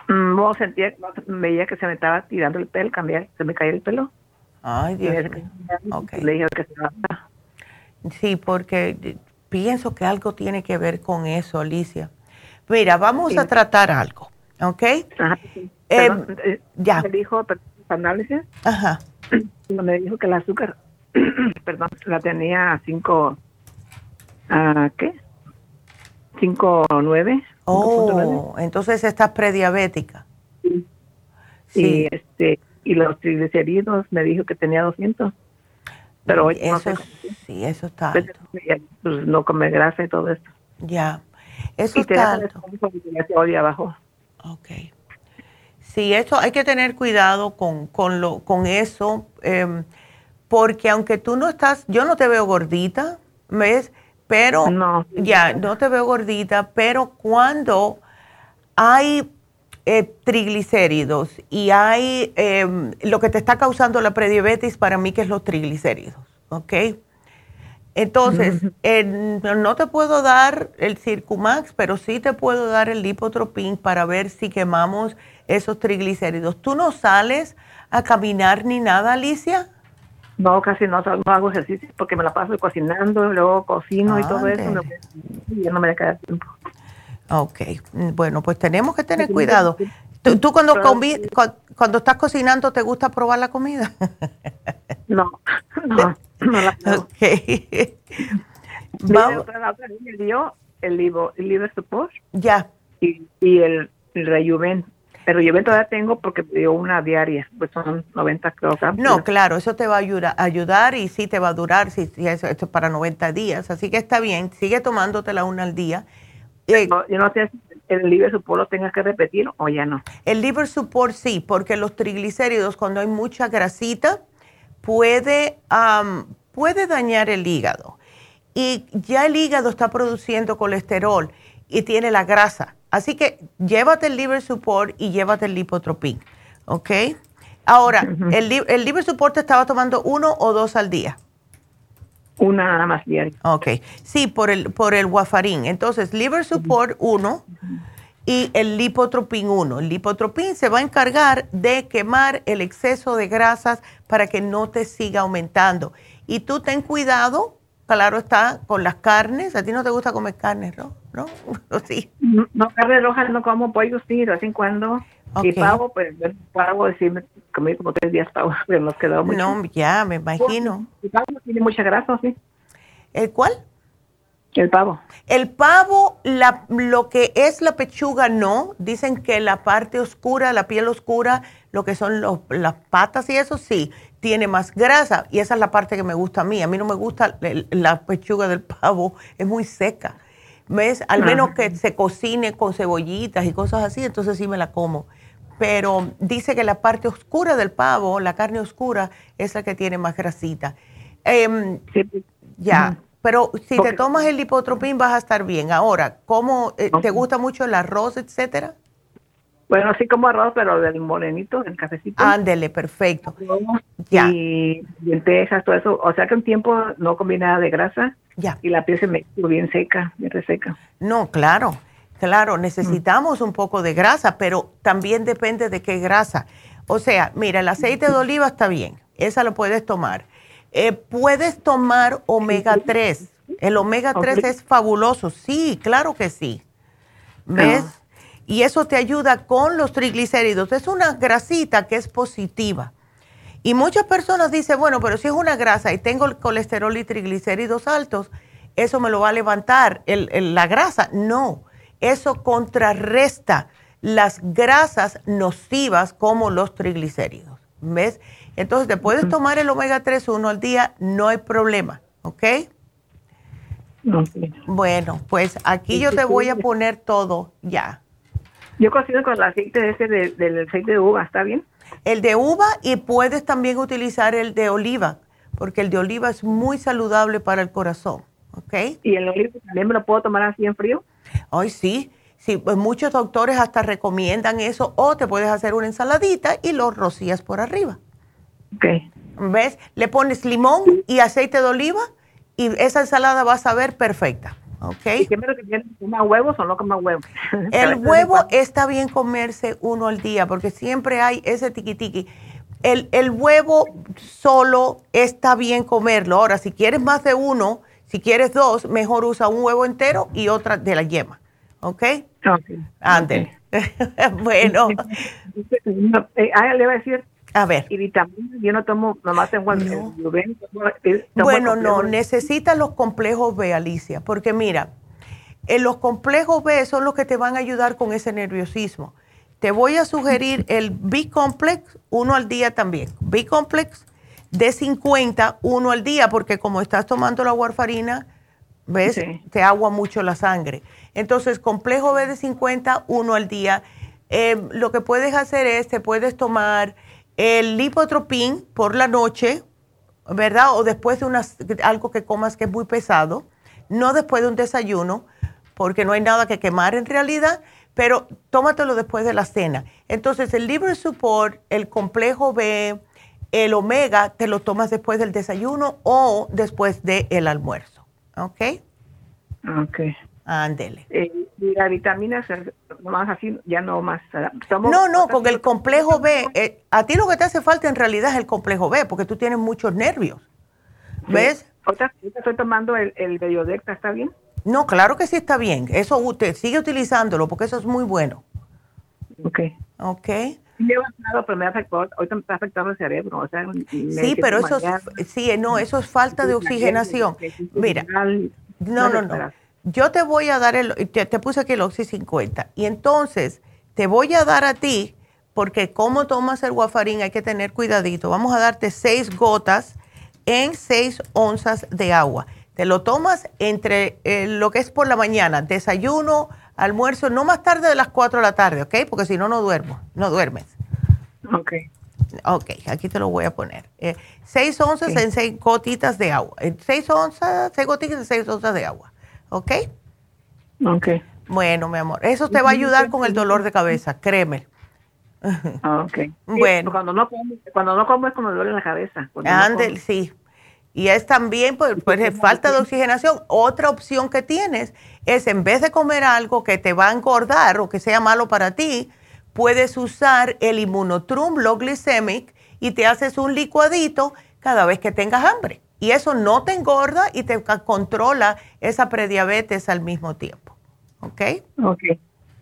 Mm, no, sentía, veía que se me estaba tirando el pelo, cambiar, se me caía el pelo. Ay, Dios mío. Okay. Le dije que se Sí, porque pienso que algo tiene que ver con eso, Alicia. Mira, vamos a tratar algo, ¿ok? Ajá, em, eh, ya. Me dijo análisis. Ajá. [clears throat] Me dijo que el azúcar, [clears throat] perdón, la tenía a 5, ¿a qué? 5.9. Oh, entonces estás prediabética. Sí. sí. Y, este, y los triglicéridos me dijo que tenía 200. Pero hoy eso, no sí, eso está pues, pues, no come grasa y todo esto. Ya, eso está alto. Hoy abajo. Ok. Sí, eso hay que tener cuidado con, con, lo, con eso, em, porque aunque tú no estás, yo no te veo gordita, ¿ves? Pero, no. ya, no te veo gordita, pero cuando hay eh, triglicéridos y hay em, lo que te está causando la prediabetes para mí que es los triglicéridos, ¿ok? Entonces, no te puedo dar el Circumax, pero sí te puedo dar el Lipotropin para ver si quemamos esos triglicéridos. ¿Tú no sales a caminar ni nada, Alicia? No, casi no, no hago ejercicio porque me la paso cocinando, luego cocino y todo eso. y ya no me queda tiempo. Ok, bueno, pues tenemos que tener cuidado. ¿Tú, cuando, cuando, estás cocinando te gusta probar la comida? [laughs] no, [laughs] no, no la puedo. Ok. [laughs] Vamos. Me dio el, el liver support. Ya. Y, y el, el rejuven. El rejuven todavía tengo porque me dio una diaria, pues son 90 creo. No, claro, eso te va a ayudar, ayudar y sí te va a durar, si, eso, esto es para 90 días. Así que está bien, sigue tomándotela una al día yo no sé si el liver support lo tengas que repetir o ya no. El liver support sí, porque los triglicéridos cuando hay mucha grasita puede, puede dañar el hígado. Y ya el hígado está produciendo colesterol y tiene la grasa. Así que llévate el liver support y llévate el lipotropín. ¿Ok? Ahora, el, el liver support te estaba tomando uno o dos al día. Una nada más bien. Ok. Sí, por el, por el Wafarín. Entonces, Liver Support 1 y el Lipotropin 1. El Lipotropin se va a encargar de quemar el exceso de grasas para que no te siga aumentando. Y tú ten cuidado, claro está, con las carnes. A ti no te gusta comer carnes, ¿no? ¿No? [laughs] sí. No, carne roja no como pollo, sí, de vez en cuando. Y pavo, pues, pavo, sí, comí como tres días pavo, [laughs] pero nos quedó mucho. No, ya, me imagino. El pavo tiene mucha grasa, sí. ¿El cuál? El pavo. El pavo, la, lo que es la pechuga, no. Dicen que la parte oscura, la piel oscura, lo que son los, las patas y eso, sí, tiene más grasa. Y esa es la parte que me gusta a mí. A mí no me gusta la pechuga del pavo, es muy seca. ¿Ves? Al menos que se cocine con cebollitas y cosas así, entonces sí me la como pero dice que la parte oscura del pavo, la carne oscura, es la que tiene más grasita. Em, ya, pero si te tomas el lipotropín vas a estar bien. Ahora, ¿cómo eh, te gusta mucho el arroz, etcétera? Bueno, así como arroz, pero del morenito, del cafecito. Ándele, perfecto. Ya. Y lentejas, todo eso. O sea que un tiempo no comí nada de grasa. Ya. Y la piel se me quedó bien seca, bien reseca. No, claro. Claro, necesitamos un poco de grasa, pero también depende de qué grasa. O sea, mira, el aceite de oliva está bien, esa lo puedes tomar. Eh, puedes tomar omega 3. El omega 3 es fabuloso, sí, claro que sí. ¿Ves? Y eso te ayuda con los triglicéridos. Es una grasita que es positiva. Y muchas personas dicen, bueno, pero si es una grasa y tengo el colesterol y triglicéridos altos, eso me lo va a levantar la grasa. No eso contrarresta las grasas nocivas como los triglicéridos. ¿Ves? Entonces te puedes tomar el omega 3 uno al día, no hay problema, ¿ok? No, Bueno, pues aquí yo te voy a poner todo ya. Yo cocino con el aceite ese del aceite de uva, ¿está bien? El de uva y puedes también utilizar el de oliva, porque el de oliva es muy saludable para el corazón, ¿ok? ¿Y el oliva también me lo puedo tomar así en frío? Ay, sí. Sí, pues muchos doctores hasta recomiendan eso o te puedes hacer una ensaladita y lo rocías por arriba. Ok. ¿Ves? Le pones limón y aceite de oliva y esa ensalada va a saber perfecta. ¿Ok? ¿Y lo que ¿Coma huevos o no coma huevos? [laughs] El huevo está bien comerse uno al día porque siempre hay ese tiqui El, el huevo solo está bien comerlo. Ahora, si quieres más de uno, si quieres dos, mejor usa un huevo entero y otra de la yema. ¿Ok? Ok. Antes. [laughs] bueno. [laughs] Eh, ah, le voy a decir. A ver. Y vitamina, yo no tomo, nomás tengo el, no. Bueno, no, necesitas los complejos B, Alicia, porque mira, en los complejos B son los que te van a ayudar con ese nerviosismo. Te voy a sugerir el B-Complex, uno al día también. B-Complex de 50, uno al día, porque como estás tomando la warfarina, ¿ves? Te agua mucho la sangre. Entonces, complejo B de 50, uno al día. Eh, lo que puedes hacer es, te puedes tomar el lipotropín por la noche, ¿verdad? O después de unas, algo que comas que es muy pesado, no después de un desayuno, porque no hay nada que quemar en realidad, pero tómatelo después de la cena. Entonces, el Libre Support, el complejo B, el omega te lo tomas después del desayuno o después del almuerzo. ¿Ok? Ok. Ándele. Eh, y la vitamina más así, ya no más. no, no, con el complejo B. Eh, a ti lo que te hace falta en realidad es el complejo B, porque tú tienes muchos nervios. ¿Ves? Otra, estoy tomando el, el ¿está bien? No, claro que sí está bien. Eso usted sigue utilizándolo porque eso es muy bueno. Ok. Ok pero me afectó, ahorita me está afectando el cerebro. O sea, sí, pero eso es, sí, no, eso es falta de oxigenación. Mira, no, no, no. Yo te voy a dar el, te, puse aquí el Oxy 50 y entonces te voy a dar a ti, porque como tomas el guafarín hay que tener cuidadito. Vamos a darte seis gotas en seis onzas de agua. Te lo tomas entre eh, lo que es por la mañana, desayuno, almuerzo, no más tarde de las 4 de la tarde, ¿ok? Porque si no, no duermo, no duermes. Ok. Ok, aquí te lo voy a poner. Eh, seis onzas en seis gotitas de agua. Eh, seis onzas, seis gotitas en seis onzas de agua. ¿Ok? Ok. Bueno, mi amor, eso te va a ayudar con el dolor de cabeza, créeme. Ah, ok. bueno. Cuando no, como, cuando no como es cuando me duele la cabeza. Ándale, sí. Y es también pues, pues falta de oxigenación. Otra opción que tienes es en vez de comer algo que te va a engordar o que sea malo para ti, puedes usar el inmunotrum low glycemic y te haces un licuadito cada vez que tengas hambre. Y eso no te engorda y te controla esa prediabetes al mismo tiempo. ¿Ok? Ok.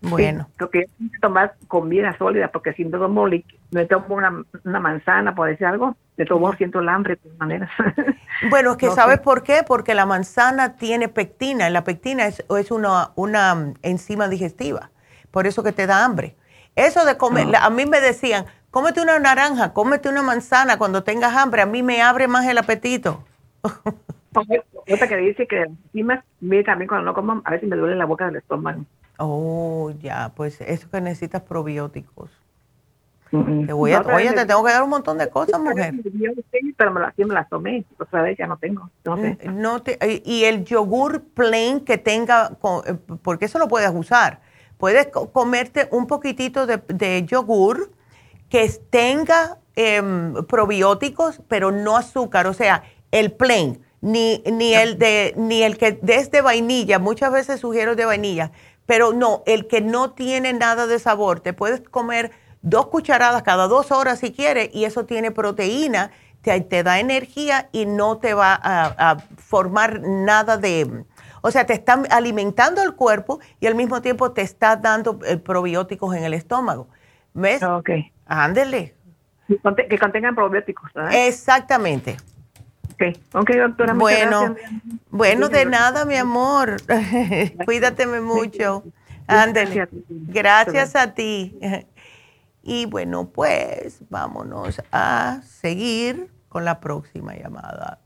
Bueno. Sí, que tomar comida sólida, porque si no tomo, me tomo una, una manzana, por decir algo, de todo siento el hambre de todas maneras. [laughs] Bueno, es que ¿sabes por qué? Porque la manzana tiene pectina, y la pectina es, es una, una enzima digestiva, por eso que te da hambre. Eso de comer, a mí me decían, cómete una naranja, cómete una manzana cuando tengas hambre, a mí me abre más el apetito. Otra que dice que encima, también cuando no como, a veces me duele la boca del estómago. Oh, ya, pues eso que necesitas probióticos. Te voy a, oye, te tengo que dar un montón de cosas, mujer. Pero me las, me las tomé, otra vez ya no tengo. No, sé. no te, y el yogur plain que tenga, eh, porque eso lo puedes usar. Puedes comerte un poquitito de, yogur que tenga em, probióticos, pero no azúcar, o sea, el plain, ni, ni el de, ni el que es de vainilla, muchas veces sugiero de vainilla, pero no, el que no tiene nada de sabor, te puedes comer dos cucharadas cada dos horas si quieres y eso tiene proteína, te, te da energía y no te va a, formar nada de... O sea, te está alimentando el cuerpo y al mismo tiempo te está dando eh, probióticos en el estómago. ¿Ves? Ok. Ándele. Que contengan probióticos, ¿verdad? Exactamente. Ok, ok, doctora. Bueno, bueno, de nada, mi amor. [laughs] Cuídateme mucho. Ándele. Gracias a ti. [laughs] Y bueno, pues vámonos a seguir con la próxima llamada.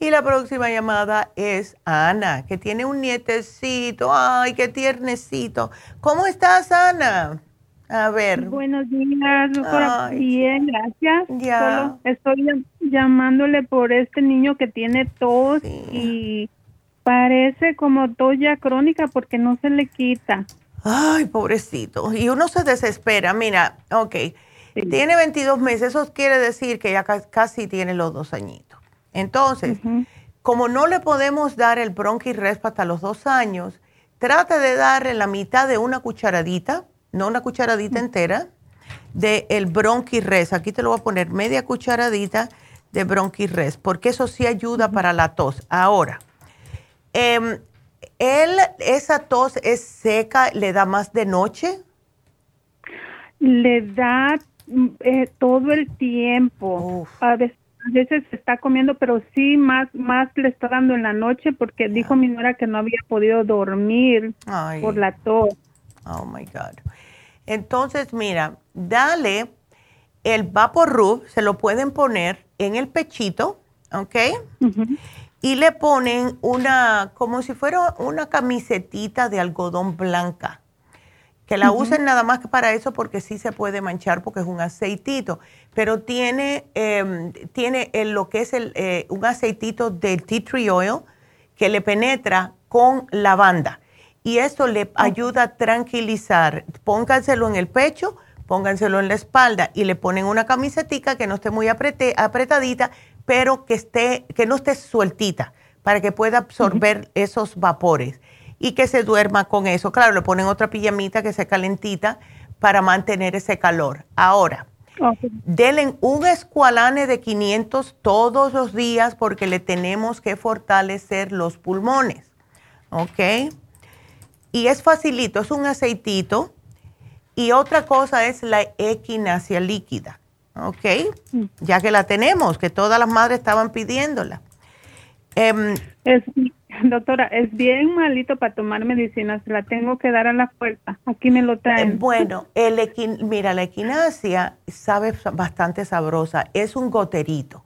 Y la próxima llamada es Ana, que tiene un nietecito. Ay, qué tiernecito. ¿Cómo estás, Ana? A ver. Buenos días, doctora. Bien, gracias. Ya. estoy llamándole por este niño que tiene tos y parece como tos ya crónica porque no se le quita. Ay, pobrecito. Y uno se desespera. Mira, ok, tiene 22 meses, eso quiere decir que ya casi tiene los dos añitos. Entonces, como no le podemos dar el bronquirresp hasta los dos años, trata de darle la mitad de una cucharadita, no una cucharadita entera, de el bronquirres. Aquí te lo voy a poner media cucharadita de bronquirres, porque eso sí ayuda para la tos. Ahora, eh, ¿Él, esa tos es seca, le da más de noche? Le da mm, eh, todo el tiempo. A veces, está comiendo, pero sí más, más le está dando en la noche porque dijo mi nuera que no había podido dormir por la tos. Oh my God. Entonces, mira, dale el Vapor se lo pueden poner en el pechito, ¿ok? y le ponen una, como si fuera una camisetita de algodón blanca, que la usen nada más que para eso porque sí se puede manchar porque es un aceitito, pero tiene, em, tiene lo que es el, eh, un aceitito de tea tree oil que le penetra con lavanda y eso le ayuda a tranquilizar. Pónganselo en el pecho, pónganselo en la espalda y le ponen una camisetica que no esté muy apretadita pero que, esté, que no esté sueltita para que pueda absorber esos vapores y que se duerma con eso. Claro, le ponen otra pijamita que sea calentita para mantener ese calor. Ahora, denle un escualane de 500 todos los días porque le tenemos que fortalecer los pulmones. ¿Ok? Y es facilito, es un aceitito. Y otra cosa es la equinacia líquida. ¿ok? Mm. Ya que la tenemos, que todas las madres estaban pidiéndola. Em, es, doctora, es bien malito para tomar medicina, se la tengo que dar a la fuerza. Aquí me lo traen. Eh, bueno, el mira, la equinacia sabe bastante sabrosa, es un goterito.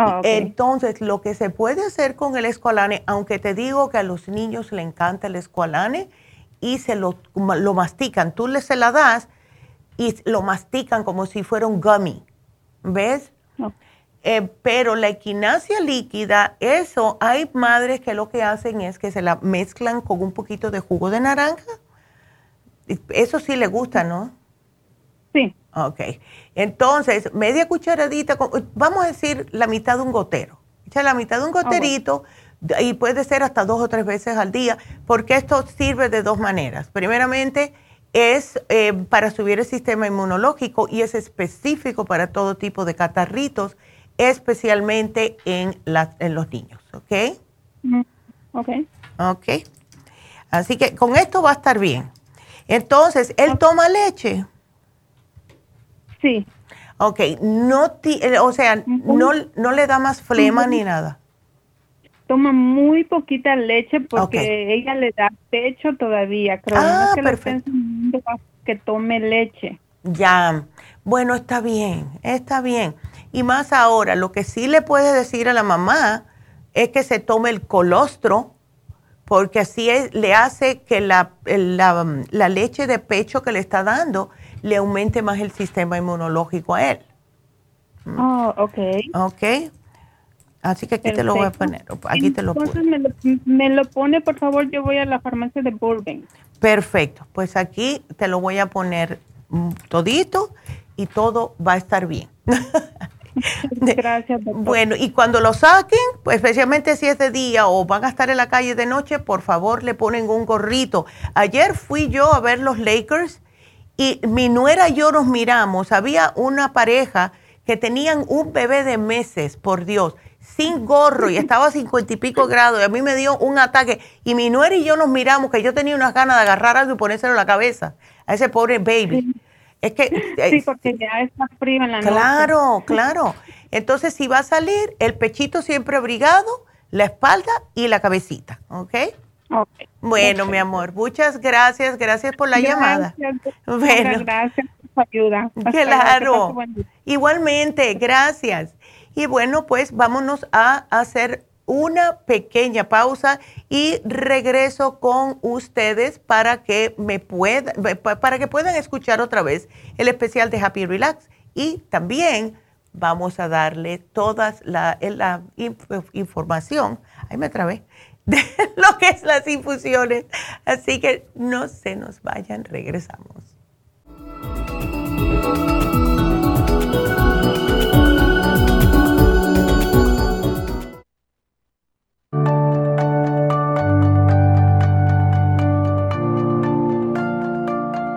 Ah, Entonces, lo que se puede hacer con el escualane, aunque te digo que a los niños le encanta el escualane y se lo, lo mastican, tú le se la das y lo mastican como si fuera un gummy, ¿ves? Eh, pero la equinacia líquida, eso, hay madres que lo que hacen es que se la mezclan con un poquito de jugo de naranja. Eso sí le gusta, ¿no? Sí. Ok. Entonces, media cucharadita, vamos a decir la mitad de un gotero. Echa la mitad de un goterito y puede ser hasta dos o tres veces al día, porque esto sirve de dos maneras. Primeramente, es eh, para subir el sistema inmunológico y es específico para todo tipo de catarritos, especialmente en, en los niños, ¿ok? Ok. Ok. Así que con esto va a estar bien. Entonces, ¿él toma leche? Sí. Ok, no eh, o sea, no, no le da más flema ni nada toma muy poquita leche porque ella le da pecho todavía. Creo ah, que perfecto. que tome leche. Ya, bueno, está bien, está bien. Y más ahora, lo que sí le puedes decir a la mamá es que se tome el colostro, porque así le hace que la, la, la leche de pecho que le está dando le aumente más el sistema inmunológico a él. Oh, ok. Ok. Así que aquí te lo voy a poner. Aquí te lo Entonces me lo, me lo, pone, por favor, yo voy a la farmacia de Burbank. Perfecto. Pues aquí te lo voy a poner mm, todito y todo va a estar bien. [laughs] Gracias. Doctor. Bueno, y cuando lo saquen, pues especialmente si es de día o van a estar en la calle de noche, por favor le ponen un gorrito. Ayer fui yo a ver los Lakers y mi nuera y yo nos miramos. Había una pareja que tenían un bebé de meses, por Dios, sin gorro y estaba a cincuenta y pico grados y a mí me dio un ataque. Y mi nuera y yo nos miramos que yo tenía unas ganas de agarrar algo y ponérselo en la cabeza a ese pobre baby. Es que... Sí, porque ya está frío en la noche. Claro, claro. Entonces, si va a salir, el pechito siempre abrigado, la espalda y la cabecita, ¿ok? Ok. Bueno, mi amor, muchas gracias, gracias por la llamada. Bueno, gracias por su ayuda. claro. Igualmente, gracias. Y bueno, pues vámonos a hacer una pequeña pausa y regreso con ustedes para que me puedan, para que puedan escuchar otra vez el especial de Happy Relax y también vamos a darle toda la, la información, ahí me trabé, [laughs] de lo que es las infusiones. Así que no se nos vayan, regresamos.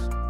podcast.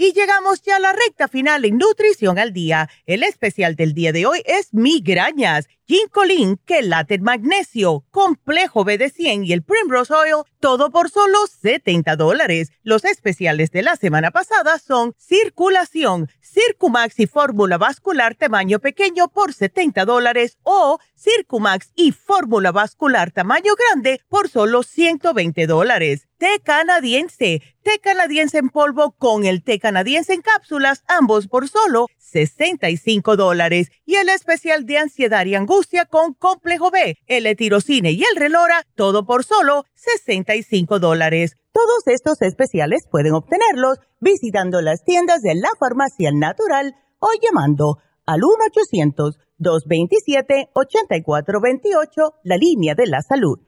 Y llegamos ya a la recta final en Nutrición al Día. El especial del día de hoy es migrañas, ginkolin, quelate magnesio, complejo BD100 y el Primrose Oil, todo por solo 70 dólares. Los especiales de la semana pasada son circulación, Circumax y fórmula vascular tamaño pequeño por 70 dólares o Circumax y fórmula vascular tamaño grande por solo 120 dólares té canadiense, té canadiense en polvo con el té canadiense en cápsulas, ambos por solo 65 dólares. Y el especial de ansiedad y angustia con complejo B, el etirocine y el relora, todo por solo 65 dólares. Todos estos especiales pueden obtenerlos visitando las tiendas de la farmacia natural o llamando al 1-800-227-8428, la línea de la salud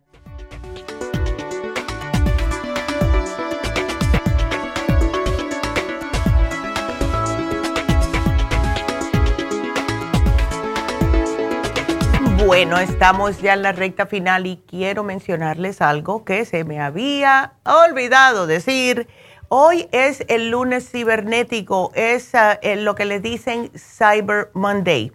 Bueno, estamos ya en la recta final y quiero mencionarles algo que se me había olvidado decir. Hoy es el lunes cibernético, es ah, lo que le dicen Cyber Monday.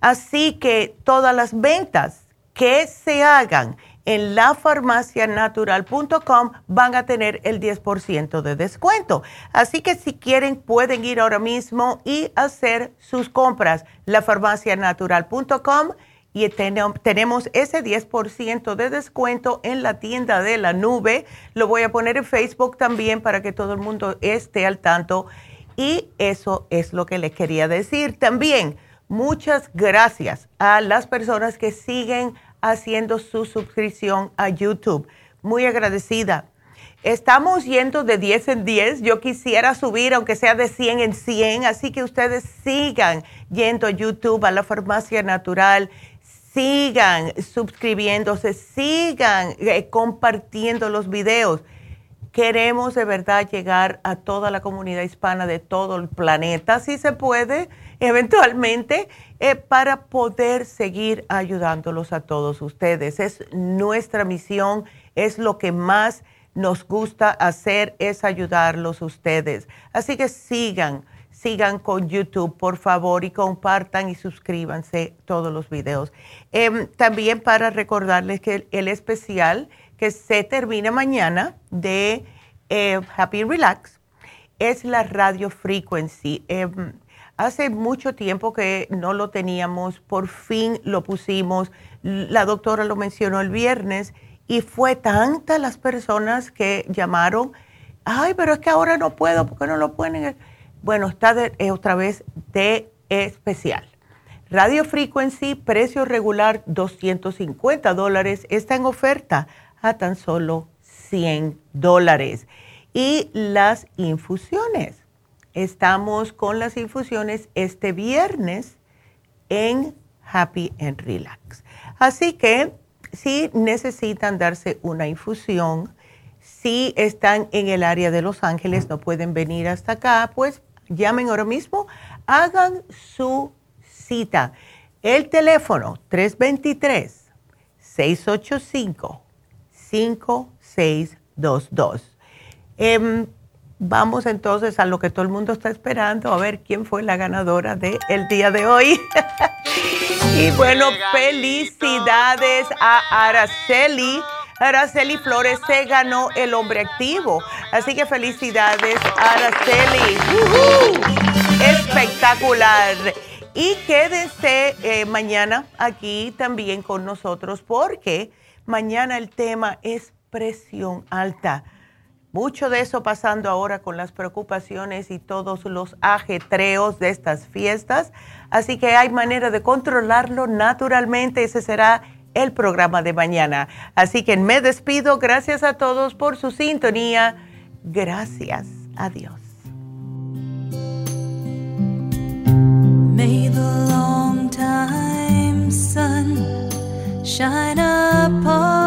Así que todas las ventas que se hagan en lafarmacianatural.com van a tener el 10% de descuento. Así que si quieren pueden ir ahora mismo y hacer sus compras. lafarmacianatural.com y tenemos ese 10% de descuento en la tienda de la nube. Lo voy a poner en Facebook también para que todo el mundo esté al tanto. Y eso es lo que les quería decir. También muchas gracias a las personas que siguen haciendo su suscripción a YouTube. Muy agradecida. Estamos yendo de 10 en 10. Yo quisiera subir, aunque sea de 100 en 100. Así que ustedes sigan yendo a YouTube, a la farmacia natural sigan suscribiéndose, sigan eh, compartiendo los videos. Queremos de verdad llegar a toda la comunidad hispana de todo el planeta, si se puede, eventualmente, eh, para poder seguir ayudándolos a todos ustedes. Es nuestra misión, es lo que más nos gusta hacer, es ayudarlos ustedes. Así que sigan sigan con YouTube, por favor, y compartan y suscríbanse todos los videos. Em, también para recordarles que el, especial que se termina mañana de eh, Happy Relax es la radio frequency. Em, hace mucho tiempo que no lo teníamos, por fin lo pusimos. La doctora lo mencionó el viernes y fue tanta las personas que llamaron. Ay, pero es que ahora no puedo, porque no lo pueden? Bueno, está eh, otra vez de especial. Radio Frequency, precio regular 250 dólares, está en oferta a tan solo 100 dólares. Y las infusiones. Estamos con las infusiones este viernes en Happy and Relax. Así que si necesitan darse una infusión, si están en el área de Los Ángeles, no pueden venir hasta acá, pues llamen ahora mismo, hagan su cita. El teléfono 323-685-5622. Em, vamos entonces a lo que todo el mundo está esperando, a ver quién fue la ganadora del el día de hoy. [laughs] y bueno, felicidades a Araceli Araceli Flores se ganó el hombre activo. Así que felicidades, Araceli. Espectacular. Y quédense eh, mañana aquí también con nosotros porque mañana el tema es presión alta. Mucho de eso pasando ahora con las preocupaciones y todos los ajetreos de estas fiestas. Así que hay manera de controlarlo naturalmente. Ese será el programa de mañana. Así que me despido. Gracias a todos por su sintonía. Gracias. Adiós. May the long time sun shine upon